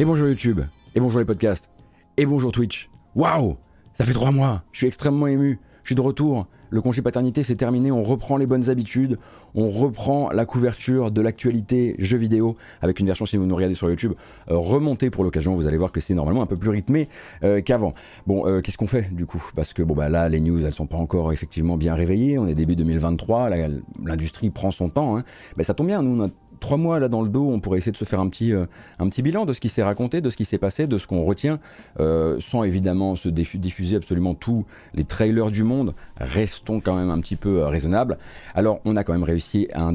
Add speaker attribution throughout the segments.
Speaker 1: Et bonjour YouTube, et bonjour les podcasts, et bonjour Twitch. Waouh! Ça fait trois mois, je suis extrêmement ému, je suis de retour, le congé paternité c'est terminé, on reprend les bonnes habitudes, on reprend la couverture de l'actualité jeux vidéo avec une version si vous nous regardez sur YouTube euh, remontée pour l'occasion, vous allez voir que c'est normalement un peu plus rythmé euh, qu'avant. Bon, euh, qu'est-ce qu'on fait du coup? Parce que bon bah là les news elles sont pas encore effectivement bien réveillées, on est début 2023, l'industrie prend son temps, hein. bah, ça tombe bien, nous a trois mois là dans le dos, on pourrait essayer de se faire un petit, euh, un petit bilan de ce qui s'est raconté, de ce qui s'est passé, de ce qu'on retient, euh, sans évidemment se diffuser absolument tous les trailers du monde. Restons quand même un petit peu euh, raisonnables. Alors, on a quand même réussi à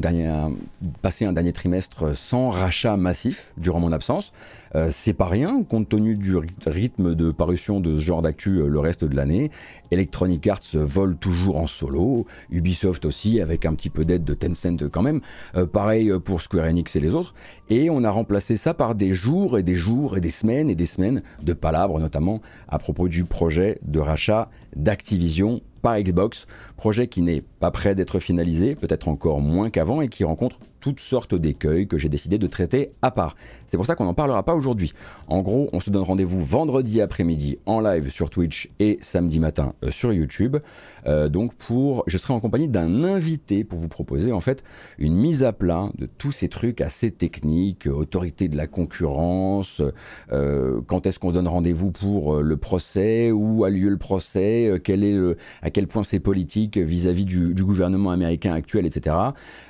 Speaker 1: passer un dernier trimestre sans rachat massif durant mon absence. Euh, c'est pas rien compte tenu du rythme de parution de ce genre d'actu euh, le reste de l'année. Electronic Arts vole toujours en solo, Ubisoft aussi avec un petit peu d'aide de Tencent quand même. Euh, pareil pour Square Enix et les autres. Et on a remplacé ça par des jours et des jours et des semaines et des semaines de palabres notamment à propos du projet de rachat d'Activision par Xbox, projet qui n'est pas prêt d'être finalisé, peut-être encore moins qu'avant, et qui rencontre toutes sortes d'écueils que j'ai décidé de traiter à part. C'est pour ça qu'on n'en parlera pas aujourd'hui. En gros, on se donne rendez-vous vendredi après-midi en live sur Twitch et samedi matin euh, sur YouTube. Euh, donc pour, je serai en compagnie d'un invité pour vous proposer en fait une mise à plat de tous ces trucs assez techniques, autorité de la concurrence, euh, quand est-ce qu'on donne rendez-vous pour le procès, où a lieu le procès, quel est à quel point c'est politique vis-à-vis du, gouvernement américain actuel, etc.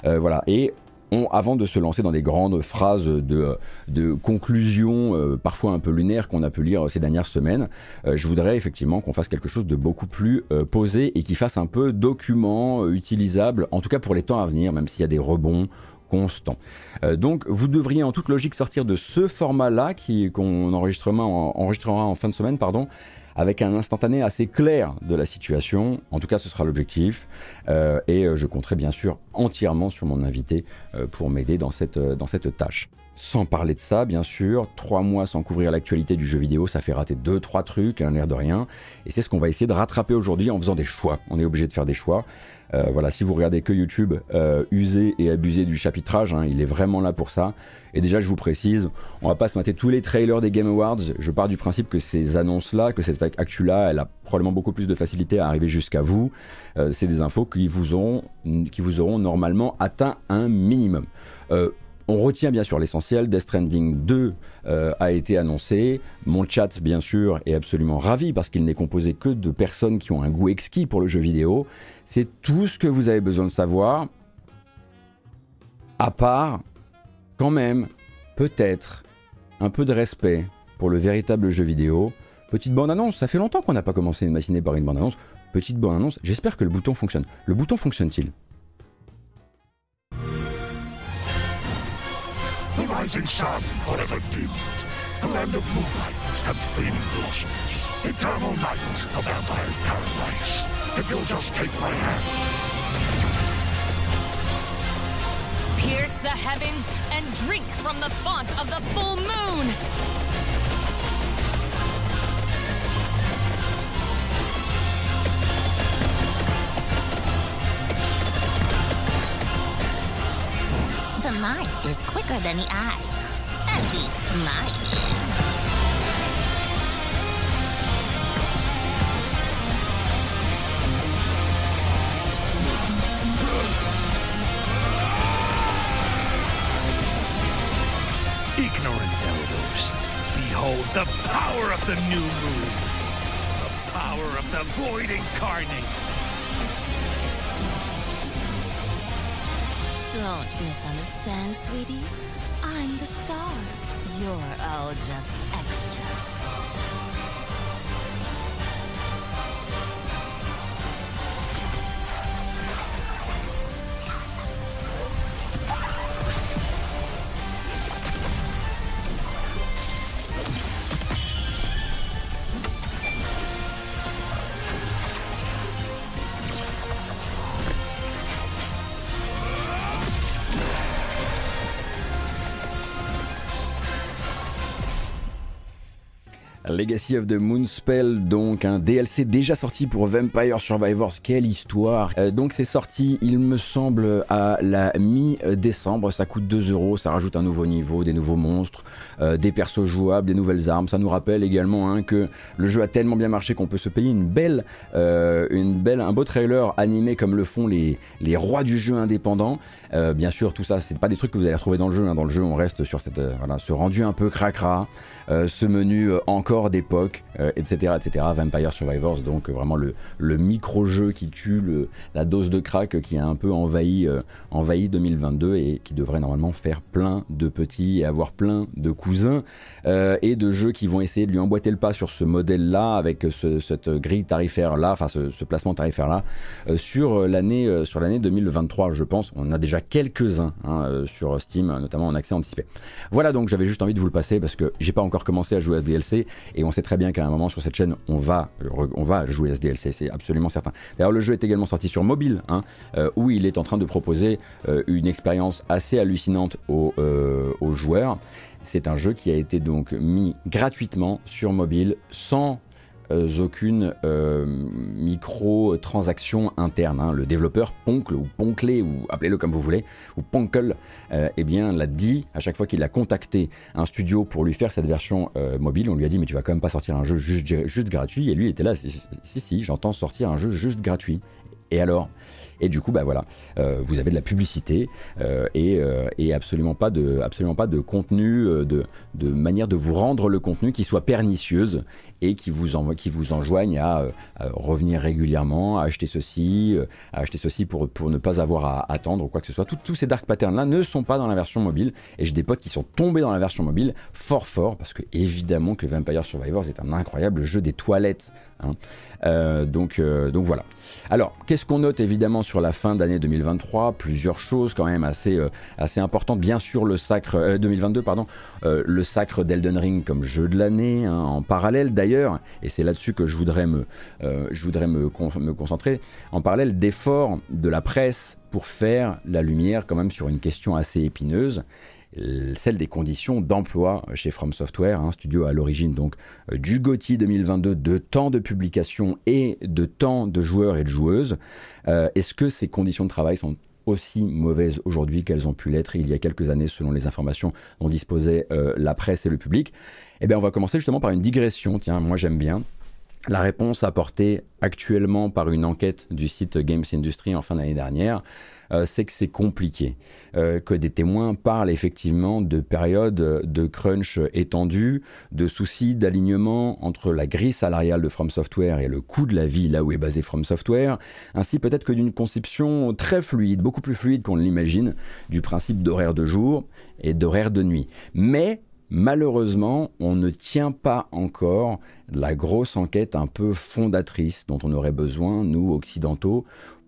Speaker 1: voilà. Et avant de se lancer dans des grandes phrases de, de conclusion, euh, parfois un peu lunaires, qu'on a pu lire ces dernières semaines, euh, je voudrais effectivement qu'on fasse quelque chose de beaucoup plus euh, posé et qui fasse un peu document utilisable, en tout cas pour les temps à venir, même s'il y a des rebonds constants. donc vous devriez en toute logique sortir de ce format-là qu'on enregistrera, enregistrera en fin de semaine, pardon, avec un instantané assez clair de la situation. En tout cas, ce sera l'objectif. Euh, et euh, je compterai bien sûr entièrement sur mon invité euh, pour m'aider dans cette, dans cette tâche. Sans parler de ça, bien sûr, trois mois sans couvrir l'actualité du jeu vidéo, ça fait rater deux, trois trucs, un air de rien. Et c'est ce qu'on va essayer de rattraper aujourd'hui en faisant des choix. On est obligé de faire des choix. Euh, voilà, si vous regardez que YouTube, euh, usez et abusez du chapitrage, hein, il est vraiment là pour ça. Et déjà, je vous précise, on va pas se mater tous les trailers des Game Awards. Je pars du principe que ces annonces-là, que cette actu-là, elle a probablement beaucoup plus de facilité à arriver jusqu'à vous. Euh, c'est des infos qui vous, auront, qui vous auront normalement atteint un minimum. On retient bien sûr l'essentiel, Death Stranding 2 a été annoncé. Mon chat, bien sûr, est absolument ravi parce qu'il n'est composé que de personnes qui ont un goût exquis pour le jeu vidéo. C'est tout ce que vous avez besoin de savoir. À part, quand même, peut-être, un peu de respect pour le véritable jeu vidéo. Petite bande-annonce, ça fait longtemps qu'on n'a pas commencé une matinée par une bande-annonce. Petite bande-annonce, j'espère que le bouton fonctionne. Le bouton fonctionne-t-il? If you'll just take my hand.
Speaker 2: Pierce the heavens and drink from the font of the full moon!
Speaker 3: The mind is quicker than the eye. At least mine is.
Speaker 4: The power of the new moon. The power of the void incarnate.
Speaker 3: Don't misunderstand, sweetie. I'm the star. You're all just extras.
Speaker 1: Legacy of the Moonspell, donc un DLC déjà sorti pour Vampire Survivors. Quelle histoire euh, Donc c'est sorti, il me semble, à la mi-décembre. Ça coûte 2 euros, ça rajoute un nouveau niveau, des nouveaux monstres, euh, des persos jouables, des nouvelles armes. Ça nous rappelle également hein, que le jeu a tellement bien marché qu'on peut se payer une belle, euh, une belle, un beau trailer animé comme le font les, les rois du jeu indépendant. bien sûr, tout ça, c'est pas des trucs que vous allez retrouver dans le jeu. Hein. Dans le jeu, on reste sur cette, voilà, ce rendu un peu cracra. Euh, ce menu euh, encore d'époque, etc., euh, etc. Vampire Survivors, donc vraiment le, micro-jeu qui tue la dose de crack qui a un peu envahi, envahi 2022 et qui devrait normalement faire plein de petits et avoir plein de cousins et de jeux qui vont essayer de lui emboîter le pas sur ce modèle-là, avec cette grille tarifaire-là, enfin ce, placement tarifaire-là, sur l'année sur l'année 2023, je pense. On a déjà quelques-uns hein, sur Steam, notamment en accès anticipé. Voilà, donc j'avais juste envie de vous le passer parce que j'ai pas encore commencer à jouer à ce DLC et on sait très bien qu'à un moment sur cette chaîne on va, on va jouer à ce DLC, c'est absolument certain. D'ailleurs le jeu est également sorti sur mobile hein, euh, où il est en train de proposer euh, une expérience assez hallucinante aux, euh, aux joueurs. C'est un jeu qui a été donc mis gratuitement sur mobile sans aucune euh, micro-transaction interne. Hein. Le développeur Poncle ou Ponclé, ou appelez-le comme vous voulez, ou Poncle, euh, eh bien, l'a dit à chaque fois qu'il a contacté un studio pour lui faire cette version mobile. On lui a dit, mais tu vas quand même pas sortir un jeu juste, gratuit. Et lui, était là, si, si, si j'entends sortir un jeu juste gratuit. Et alors? Et du coup, bah voilà, euh, vous avez de la publicité euh, euh, et, absolument pas de, absolument pas de contenu, de, de, manière de vous rendre le contenu qui soit pernicieuse et qui vous, envoie, qui vous enjoigne à, revenir régulièrement, à acheter ceci, à acheter ceci pour, pour ne pas avoir à attendre ou quoi que ce soit. tous ces dark patterns là ne sont pas dans la version mobile et j'ai des potes qui sont tombés dans la version mobile fort fort parce que évidemment que Vampire Survivors est un incroyable jeu des toilettes. Hein. donc, donc voilà. Alors, qu'est-ce qu'on note évidemment sur la fin d'année 2023 Plusieurs choses quand même assez, euh, assez importantes. Bien sûr, le sacre 2022, euh, pardon, euh, le sacre d'Elden Ring comme jeu de l'année, hein, en parallèle d'ailleurs, et c'est là-dessus que je voudrais voudrais me, concentrer, en parallèle d'efforts de la presse pour faire la lumière quand même sur une question assez épineuse celle des conditions d'emploi chez From Software, un studio à l'origine donc euh, du GOTY 2022, de temps de publication et de temps de joueurs et de joueuses. Euh, est-ce que ces conditions de travail sont aussi mauvaises aujourd'hui qu'elles ont pu l'être il y a quelques années selon les informations dont disposaient euh, la presse et le public? Eh bien on va commencer justement par une digression, tiens moi j'aime bien. La réponse apportée actuellement par une enquête du site Games Industry en fin d'année dernière euh, c'est que c'est compliqué, euh, que des témoins parlent effectivement de périodes de crunch étendue, de soucis d'alignement entre la grille salariale de From Software et le coût de la vie là où est basé From Software, ainsi peut-être que d'une conception très fluide, beaucoup plus fluide qu'on l'imagine, du principe d'horaire de jour et d'horaire de nuit. Mais Malheureusement, on ne tient pas encore la grosse enquête un peu fondatrice dont on aurait besoin, nous, occidentaux,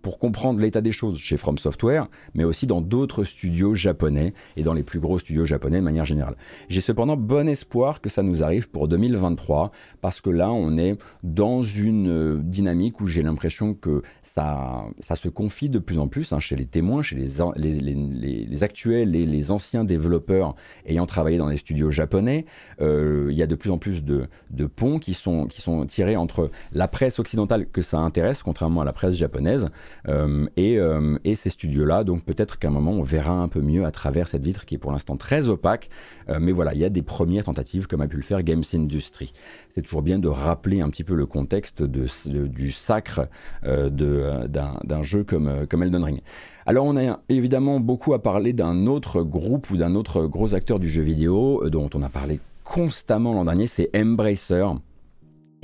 Speaker 1: pour comprendre l'état des choses chez From Software, mais aussi dans d'autres studios japonais et dans les plus gros studios japonais de manière générale. J'ai cependant bon espoir que ça nous arrive pour 2023, parce que là, on est dans une euh, dynamique où j'ai l'impression que ça, ça se confie de plus en plus hein, chez les témoins, chez les, actuels et les anciens développeurs ayant travaillé dans les studios japonais. Euh, il y a de plus en plus de, de ponts qui sont, qui sont tirés entre la presse occidentale que ça intéresse, contrairement à la presse japonaise, euh, euh, et, ces studios-là. Donc peut-être qu'à un moment, on verra un peu mieux à travers cette vitre qui est pour l'instant très opaque. Euh, mais voilà, il y a des premières tentatives comme a pu le faire Games Industry. C'est toujours bien de rappeler un petit peu le contexte du sacre d'un jeu comme, comme Elden Ring. Alors on a évidemment beaucoup à parler d'un autre groupe ou d'un autre gros acteur du jeu vidéo dont on a parlé constamment l'an dernier, c'est Embracer.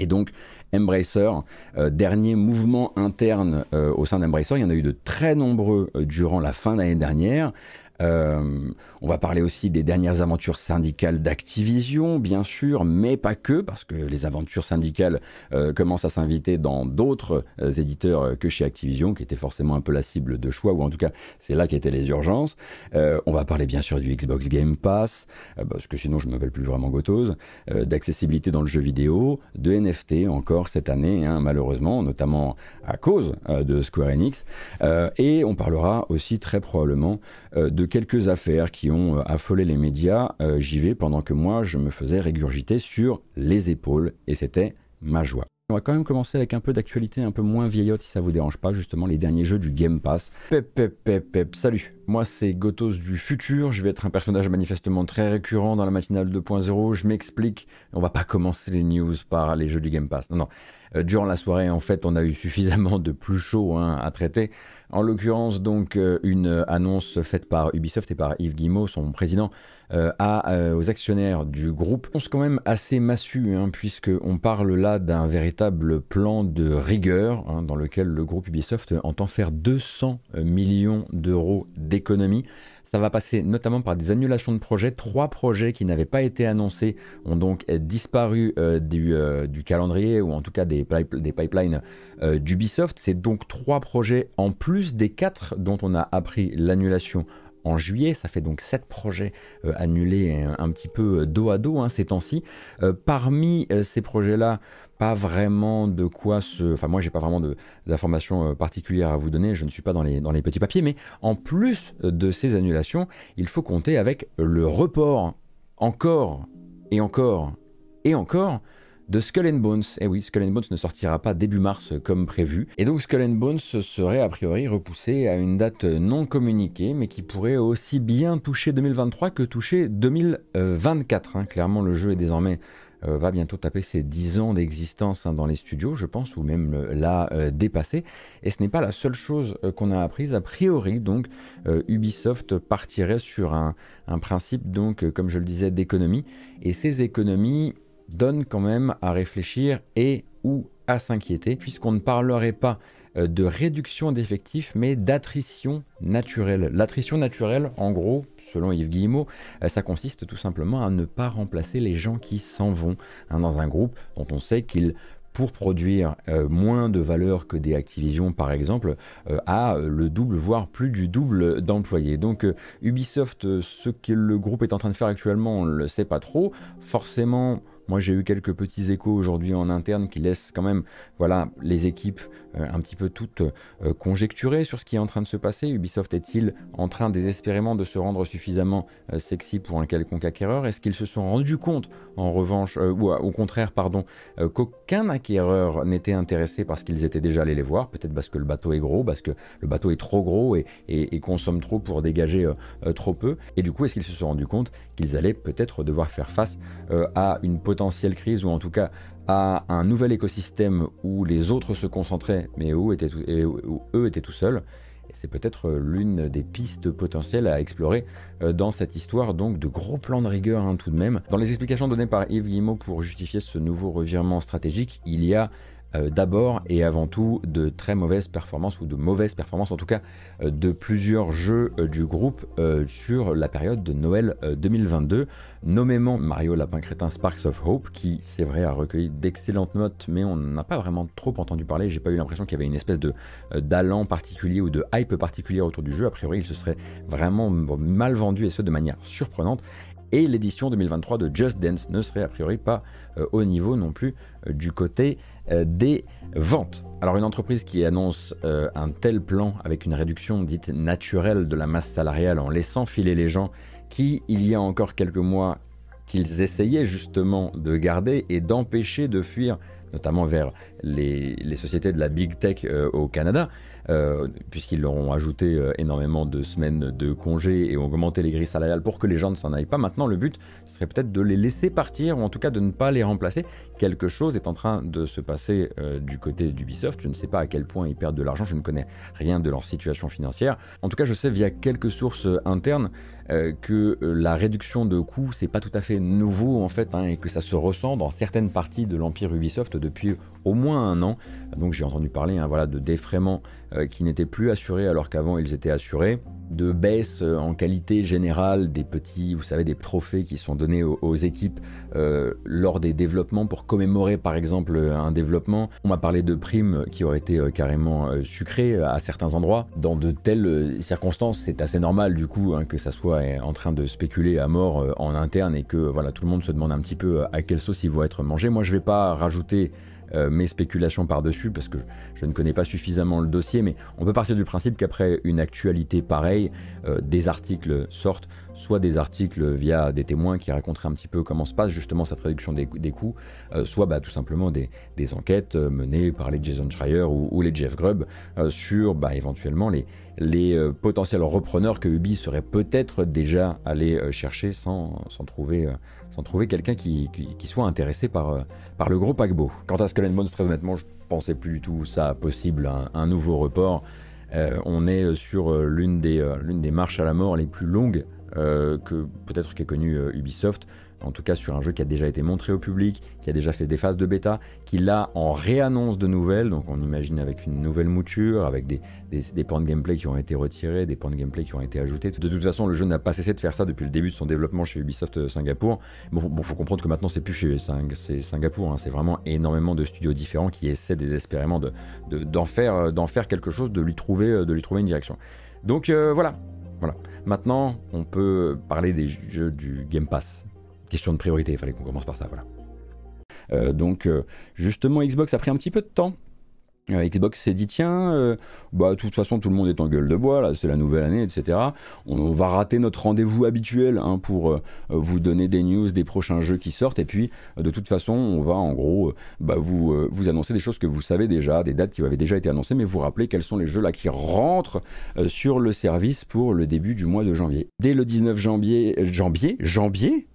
Speaker 1: Et donc Embracer, euh, dernier mouvement interne euh, au sein d'Embracer, il y en a eu de très nombreux euh, durant la fin d'année dernière. Euh, on va parler aussi des dernières aventures syndicales d'Activision, bien sûr, mais pas que, parce que les aventures syndicales euh, commencent à s'inviter dans d'autres euh, éditeurs que chez Activision, qui était forcément un peu la cible de choix, ou en tout cas c'est là qu'étaient les urgences. on va parler bien sûr du Xbox Game Pass, parce que sinon je ne m'appelle plus vraiment Gotose, d'accessibilité dans le jeu vidéo, de NFT encore cette année, hein, malheureusement, notamment à cause de Square Enix, et on parlera aussi très probablement de quelques affaires qui ont affolé les médias, j'y vais pendant que moi je me faisais régurgiter sur les épaules et c'était ma joie. On va quand même commencer avec un peu d'actualité un peu moins vieillotte si ça vous dérange pas, justement les derniers jeux du Game Pass. Pep pep pep pep, salut Moi c'est Gotos du futur, je vais être un personnage manifestement très récurrent dans la matinale 2.0, je m'explique, on va pas commencer les news par les jeux du Game Pass, non non. Euh, durant la soirée en fait on a eu suffisamment de plus chaud hein, à traiter. En l'occurrence donc euh, une annonce faite par Ubisoft et par Yves Guillemot, son président, euh, euh, aux actionnaires du groupe. C'est quand même assez massu, hein, puisqu'on parle là d'un véritable plan de rigueur hein, dans lequel le groupe Ubisoft entend faire 200 millions d'euros d'économies. Ça va passer notamment par des annulations de projets. Trois projets qui n'avaient pas été annoncés ont donc disparu euh, du, du, calendrier ou en tout cas des, pipelines d'Ubisoft. C'est donc trois projets en plus des quatre dont on a appris l'annulation en juillet. Ça fait donc sept projets euh, annulés un, petit peu euh, dos à dos hein, ces temps-ci. Euh, parmi ces projets-là, pas vraiment de quoi se. Enfin, moi, j'ai pas vraiment d'informations particulières à vous donner. Je ne suis pas dans les, dans les petits papiers. Mais en plus de ces annulations, il faut compter avec le report encore et encore et encore de Skull and Bones. Et eh oui, Skull and Bones ne sortira pas début mars comme prévu. Et donc Skull and Bones serait a priori repoussé à une date non communiquée, mais qui pourrait aussi bien toucher 2023 que toucher 2024. Hein. Clairement, le jeu est désormais euh, va bientôt taper ses 10 ans d'existence hein, dans les studios, je pense, ou même l'a euh, dépassé. Et ce n'est pas la seule chose euh, qu'on a apprise. A priori, donc, Ubisoft partirait sur un, un principe, donc, comme je le disais, d'économie. Et ces économies, donne quand même à réfléchir et ou à s'inquiéter, puisqu'on ne parlerait pas euh, de réduction d'effectifs, mais d'attrition naturelle. L'attrition naturelle, en gros, selon Yves Guillemot, euh, ça consiste tout simplement à ne pas remplacer les gens qui s'en vont hein, dans un groupe dont on sait qu'ils pour produire euh, moins de valeur que des Activision par exemple, a le double, voire plus du double d'employés. Donc Ubisoft, ce que le groupe est en train de faire actuellement, on ne le sait pas trop. Forcément, moi, j'ai eu quelques petits échos aujourd'hui en interne qui laissent quand même voilà, les équipes euh, un petit peu toutes euh, conjecturer sur ce qui est en train de se passer. Ubisoft est-il en train désespérément de se rendre suffisamment euh, sexy pour un quelconque acquéreur? Est-ce qu'ils se sont rendus compte, en revanche, ou au contraire, pardon, qu'aucun acquéreur n'était intéressé parce qu'ils étaient déjà allés les voir? Peut-être parce que le bateau est gros, parce que le bateau est trop gros et, et consomme trop pour dégager trop peu. Et du coup, est-ce qu'ils se sont rendus compte qu'ils allaient peut-être devoir faire face à une potentielle crise ou en tout cas à un nouvel écosystème où les autres se concentraient, mais où, étaient eux étaient tout seuls. C'est peut-être l'une des pistes potentielles à explorer euh, dans cette histoire, donc de gros plans de rigueur hein, tout de même. Dans les explications données par Yves Guillemot pour justifier ce nouveau revirement stratégique, il y a euh, d'abord et avant tout de très mauvaises performances ou de mauvaises performances en tout cas euh, de plusieurs jeux euh, du groupe sur la période de Noël 2022, nommément Mario Lapin Crétin Sparks of Hope qui c'est vrai a recueilli d'excellentes notes mais on n'a pas vraiment trop entendu parler, j'ai pas eu l'impression qu'il y avait une espèce de d'allant particulier ou de hype particulière autour du jeu, a priori il se serait vraiment mal vendu et ce de manière surprenante. Et l'édition 2023 de Just Dance ne serait a priori pas au niveau non plus du côté euh, des ventes. Alors une entreprise qui annonce euh, un tel plan avec une réduction dite naturelle de la masse salariale en laissant filer les gens qui, il y a encore quelques mois, qu'ils essayaient justement de garder et d'empêcher de fuir notamment vers les, sociétés de la big tech euh, au Canada, euh, puisqu'ils leur ont ajouté euh, énormément de semaines de congés et ont augmenté les grilles salariales pour que les gens ne s'en aillent pas. Maintenant, le but ce serait peut-être de les laisser partir, ou en tout cas de ne pas les remplacer. Quelque chose est en train de se passer euh, du côté d'Ubisoft. Je ne sais pas à quel point ils perdent de l'argent, je ne connais rien de leur situation financière. En tout cas, je sais via quelques sources internes que la réduction de coûts, c'est pas tout à fait nouveau en fait, hein, et que ça se ressent dans certaines parties de l'empire Ubisoft depuis au moins un an. Donc j'ai entendu parler hein, voilà, de défraiements euh, qui n'étaient plus assurés alors qu'avant ils étaient assurés, de baisse euh, en qualité générale des petits, vous savez, des trophées qui sont donnés aux, équipes euh, lors des développements pour commémorer par exemple un développement. On m'a parlé de primes qui auraient été carrément sucrées à certains endroits. Dans de telles circonstances, c'est assez normal du coup hein, que ça soit en train de spéculer à mort en interne et que voilà tout le monde se demande un petit peu à quelle sauce il va être mangé. Moi je vais pas rajouter mes spéculations par-dessus parce que je ne connais pas suffisamment le dossier, mais on peut partir du principe qu'après une actualité pareille, des articles sortent soit des articles via des témoins qui raconteraient un petit peu comment se passe justement cette réduction des, coûts, euh, soit bah, tout simplement des, enquêtes euh, menées par les Jason Schreier ou, les Jeff Grubb euh, sur bah, éventuellement les, potentiels repreneurs que Ubi serait peut-être déjà allé chercher sans, trouver quelqu'un qui, soit intéressé par, le gros paquebot. Quant à Skull Bones, très honnêtement, je pensais plus du tout ça possible, un, nouveau report. on est sur l'une des marches à la mort les plus longues euh, que peut-être qu'est connu euh, Ubisoft, en tout cas sur un jeu qui a déjà été montré au public, qui a déjà fait des phases de bêta, qui là en réannonce de nouvelles, donc on imagine avec une nouvelle mouture, avec des, des, points de gameplay qui ont été retirés, des points de gameplay qui ont été ajoutés. De toute façon, le jeu n'a pas cessé de faire ça depuis le début de son développement chez Ubisoft euh, Singapour. Bon, bon faut comprendre que maintenant c'est plus chez Singapour, hein. c'est vraiment énormément de studios différents qui essaient désespérément d'en de, faire, faire quelque chose, de lui trouver, de lui trouver une direction. Donc voilà, voilà. Maintenant, on peut parler des jeux du Game Pass. Question de priorité, il fallait qu'on commence par ça, voilà. Euh, donc, euh, justement, Xbox a pris un petit peu de temps Xbox s'est dit tiens, euh, bah de toute façon tout le monde est en gueule de bois, là c'est la nouvelle année, etc. On, va rater notre rendez-vous habituel hein, pour euh, vous donner des news des prochains jeux qui sortent et puis de toute façon on va en gros bah, vous, vous annoncer des choses que vous savez déjà, des dates qui avaient déjà été annoncées, mais vous rappeler quels sont les jeux là qui rentrent sur le service pour le début du mois de janvier. Dès le 19 janvier, janvier, janvier?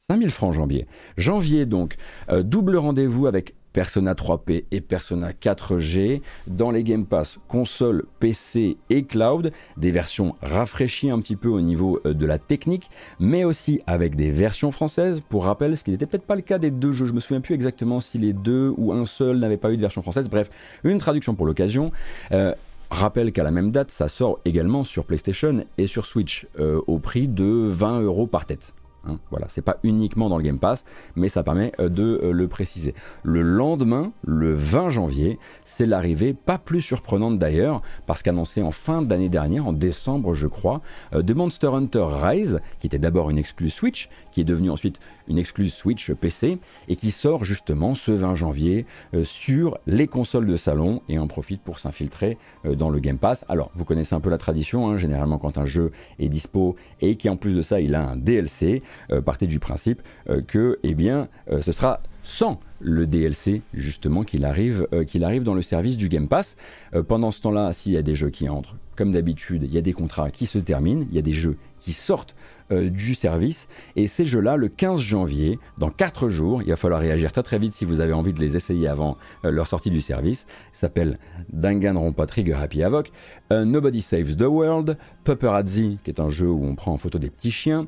Speaker 1: 5000 francs janvier. Janvier donc, double rendez-vous avec Persona 3P et Persona 4G dans les Game Pass console, PC et cloud, des versions rafraîchies un petit peu au niveau euh, de la technique, mais aussi avec des versions françaises. Pour rappel, ce qui n'était peut-être pas le cas des deux jeux, je me souviens plus exactement si les deux ou un seul n'avaient pas eu de version française. Bref, une traduction pour l'occasion. Euh, rappelle qu'à la même date, ça sort également sur PlayStation et sur Switch euh, au prix de 20 euros par tête. Hein, voilà, c'est pas uniquement dans le Game Pass, mais ça permet euh, de euh, le préciser. Le lendemain, le 20 janvier, c'est l'arrivée, pas plus surprenante d'ailleurs, parce qu'annoncé en fin d'année dernière, en décembre je crois, euh, de Monster Hunter Rise, qui était d'abord une exclue Switch, qui est devenue ensuite une excluse Switch PC, et qui sort justement ce 20 janvier sur les consoles de salon, et en profite pour s'infiltrer dans le Game Pass. Alors, vous connaissez un peu la tradition, hein, généralement quand un jeu est dispo, et qui en plus de ça, il a un DLC, euh, partez du principe euh, que eh bien, euh, ce sera sans le DLC justement qu'il arrive, qu'il arrive dans le service du Game Pass. pendant ce temps-là, s'il y a des jeux qui entrent, comme d'habitude, il y a des contrats qui se terminent, il y a des jeux qui sortent euh, du service. Et ces jeux-là, le 15 janvier, dans 4 jours, il va falloir réagir très très vite si vous avez envie de les essayer avant euh, leur sortie du service, s'appelle Danganronpa Trigger Happy Havoc, euh, Nobody Saves the World, Paparazzi, qui est un jeu où on prend en photo des petits chiens,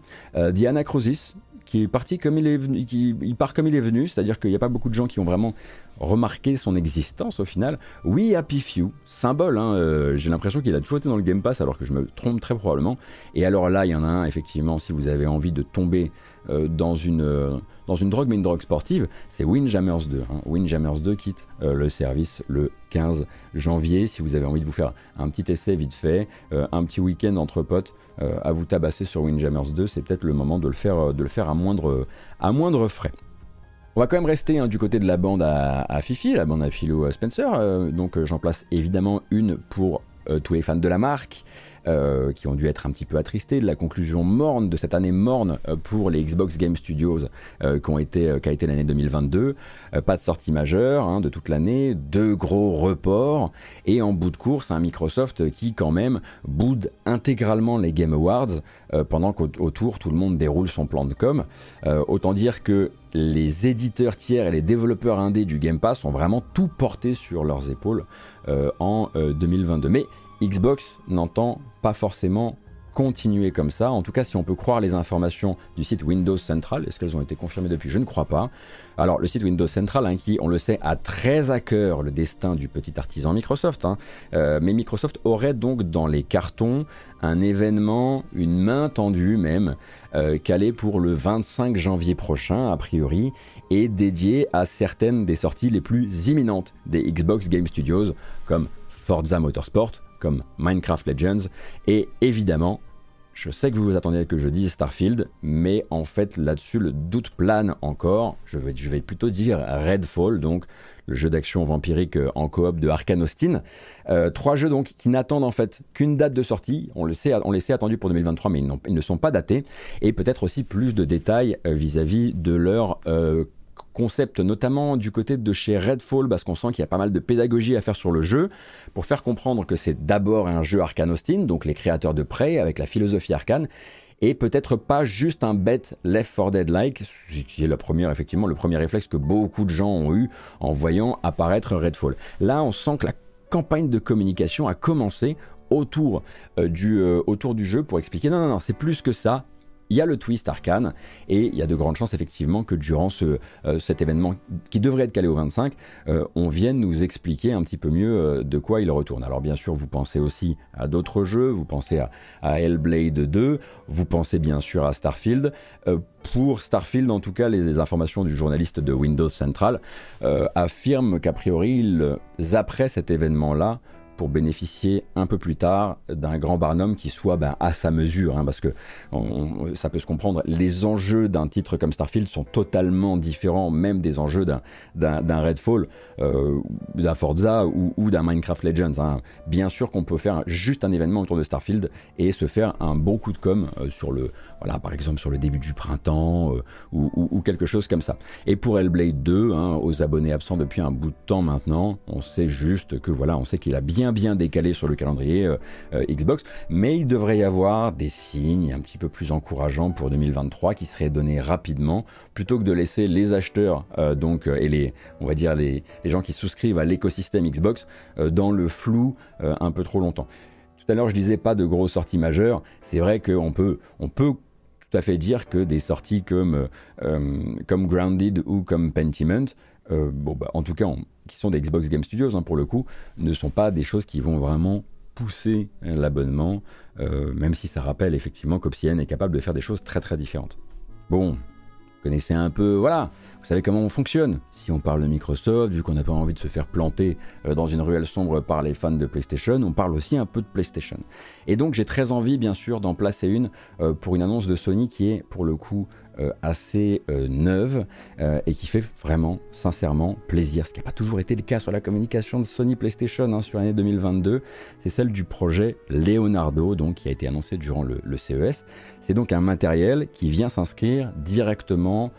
Speaker 1: Diana Crucis, qui est parti comme il est il part comme il est venu, c'est-à-dire qu'il n'y a pas beaucoup de gens qui ont vraiment remarqué son existence au final. Oui, Happy Few, symbole, hein, euh, j'ai l'impression qu'il a toujours été dans le Game Pass alors que je me trompe très probablement. Et alors là, il y en a un, effectivement, si vous avez envie de tomber euh, dans, une, euh, dans une drogue, mais une drogue sportive, c'est Windjammers 2. Hein. Windjammers 2 quitte le service le 15 janvier. Si vous avez envie de vous faire un petit essai vite fait, un petit week-end entre potes, à vous tabasser sur Windjammers 2, c'est peut-être le moment de le faire, de le faire à, moindre, à moindre frais. On va quand même rester hein, du côté de la bande à, Fifi, la bande à Philo Spencer. Euh, donc euh, j'en place évidemment une pour euh, tous les fans de la marque. qui ont dû être un petit peu attristés de la conclusion morne de cette année morne pour les Xbox Game Studios qui ont été, qui a été l'année 2022. pas de sortie majeure hein, de toute l'année, deux gros reports et en bout de course un Microsoft qui quand même boude intégralement les Game Awards pendant qu'autour tout le monde déroule son plan de com. autant dire que les éditeurs tiers et les développeurs indés du Game Pass ont vraiment tout porté sur leurs épaules euh, en 2022. Euh, Mais Xbox n'entend pas forcément continuer comme ça. En tout cas, si on peut croire les informations du site Windows Central, est-ce qu'elles ont été confirmées depuis? Je ne crois pas. Alors, le site Windows Central, hein, qui, on le sait, a très à cœur le destin du petit artisan Microsoft. Hein. Euh, mais Microsoft aurait donc dans les cartons un événement, une main tendue même, euh, calé pour le 25 janvier prochain, a priori, et dédié à certaines des sorties les plus imminentes des Xbox Game Studios, comme Forza Motorsport, comme Minecraft Legends, et évidemment, je sais que vous vous attendez à que je dise Starfield, mais en fait là-dessus le doute plane encore, je vais, plutôt dire Redfall, donc le jeu d'action vampirique en coop de Arkane Austin. trois jeux donc qui n'attendent en fait qu'une date de sortie. On le sait, on les sait attendus pour 2023, mais ils, ne sont pas datés. Et peut-être aussi plus de détails vis-à-vis de leur concept, notamment du côté de chez Redfall, parce qu'on sent qu'il y a pas mal de pédagogie à faire sur le jeu, pour faire comprendre que c'est d'abord un jeu Arkane Austin, donc les créateurs de Prey, avec la philosophie Arkane, et peut-être pas juste un bet Left 4 Dead-like, qui est la première, effectivement, le premier réflexe que beaucoup de gens ont eu en voyant apparaître Redfall. Là, on sent que la campagne de communication a commencé autour, euh, du, euh, autour du jeu pour expliquer non, non, non, c'est plus que ça, il y a le twist arcane et il y a de grandes chances effectivement que durant ce, euh, cet événement qui devrait être calé au 25, euh, on vienne nous expliquer un petit peu mieux euh, de quoi il retourne. Alors bien sûr, vous pensez aussi à d'autres jeux, vous pensez à, à, Hellblade 2, vous pensez bien sûr à Starfield. pour Starfield, en tout cas, les, informations du journaliste de Windows Central affirment qu'a priori, après cet événement-là, pour bénéficier un peu plus tard d'un grand Barnum qui soit ben, à sa mesure, hein, parce que ça peut se comprendre, les enjeux d'un titre comme Starfield sont totalement différents, même des enjeux d'un Redfall, euh, d'un Forza ou, d'un Minecraft Legends. Hein. Bien sûr qu'on peut faire juste un événement autour de Starfield et se faire un bon coup de com euh, sur le, voilà, par exemple sur le début du printemps euh, ou, quelque chose comme ça. Et pour Hellblade 2, hein, aux abonnés absents depuis un bout de temps maintenant, on sait juste que voilà, on sait qu'il a bien bien décalé sur le calendrier euh, euh, Xbox, mais il devrait y avoir des signes un petit peu plus encourageants pour 2023 qui seraient donnés rapidement plutôt que de laisser les acheteurs donc et les on va dire les, gens qui souscrivent à l'écosystème Xbox dans le flou un peu trop longtemps. Tout à l'heure, je disais pas de grosses sorties majeures. C'est vrai qu'on peut, on peut tout à fait dire que des sorties comme, euh, comme Grounded ou comme Pentiment, euh, bon, bah, en tout cas, qui sont des Xbox Game Studios hein, pour le coup, ne sont pas des choses qui vont vraiment pousser l'abonnement, euh, même si ça rappelle effectivement qu'Obsidian est capable de faire des choses très très différentes. Bon, vous connaissez un peu, voilà, vous savez comment on fonctionne. Si on parle de Microsoft, vu qu'on n'a pas envie de se faire planter euh, dans une ruelle sombre par les fans de PlayStation, on parle aussi un peu de PlayStation. Et donc j'ai très envie, bien sûr, d'en placer une pour une annonce de Sony qui est, pour le coup, assez euh, neuve euh, et qui fait vraiment, sincèrement, plaisir. Ce qui n'a pas toujours été le cas sur la communication de Sony PlayStation hein, sur l'année 2022, c'est celle du projet Leonardo, donc qui a été annoncé durant le, CES. C'est donc un matériel qui vient s'inscrire directement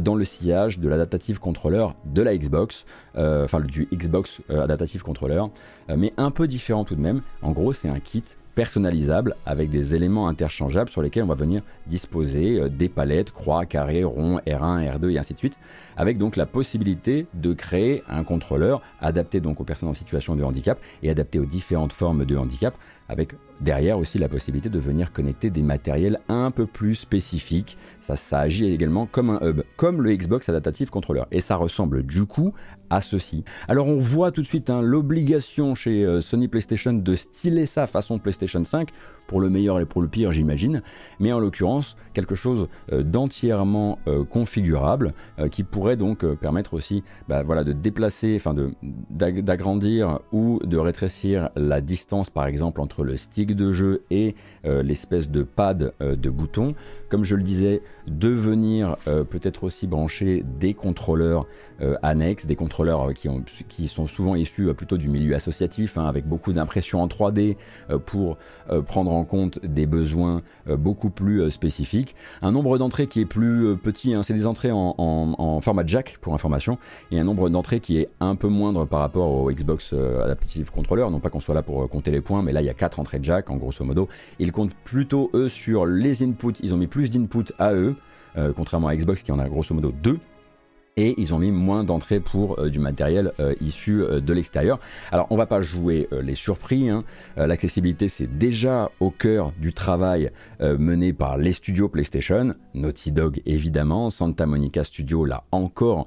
Speaker 1: dans le sillage de l'adaptative controller de la Xbox, enfin du Xbox Adaptative Controller, mais un peu différent tout de même. En gros, c'est un kit personnalisable avec des éléments interchangeables sur lesquels on va venir disposer euh, des palettes, croix, carrés, ronds, R1, R2 et ainsi de suite, avec donc la possibilité de créer un contrôleur adapté donc aux personnes en situation de handicap et adapté aux différentes formes de handicap, avec derrière aussi la possibilité de venir connecter des matériels un peu plus spécifiques. Ça, ça agit également comme un hub, comme le Xbox Adaptative Controller. Et ça ressemble du coup à ceci. Alors on voit tout de suite hein, l'obligation chez euh, Sony PlayStation de styler ça façon PlayStation 5, pour le meilleur et pour le pire j'imagine, mais en l'occurrence quelque chose euh, d'entièrement euh, configurable qui pourrait donc permettre aussi bah, voilà, de déplacer, enfin d'agrandir ou de rétrécir la distance par exemple entre le stick de jeu et l'espèce de pad de bouton. Comme je le disais, de venir peut-être aussi brancher des contrôleurs annexes, des contrôleurs euh, qui, ont, qui sont souvent issus euh, plutôt du milieu associatif, hein, avec beaucoup d'impression en 3D euh, pour prendre en compte des besoins beaucoup plus spécifiques. Un nombre d'entrées qui est plus petit, hein, c'est des entrées en, format jack pour information, et un nombre d'entrées qui est un peu moindre par rapport au Xbox Adaptive Controller. Non pas qu'on soit là pour compter les points, mais là il y a 4 entrées jack en grosso modo. Ils comptent plutôt eux sur les inputs, ils ont mis plus d'inputs à eux. contrairement à Xbox qui en a grosso modo 2 et ils ont mis moins d'entrées pour euh, du matériel euh, issu euh, de l'extérieur. Alors on va pas jouer les surpris, hein. l'accessibilité c'est déjà au cœur du travail mené par les studios PlayStation, Naughty Dog évidemment, Santa Monica Studio l'a encore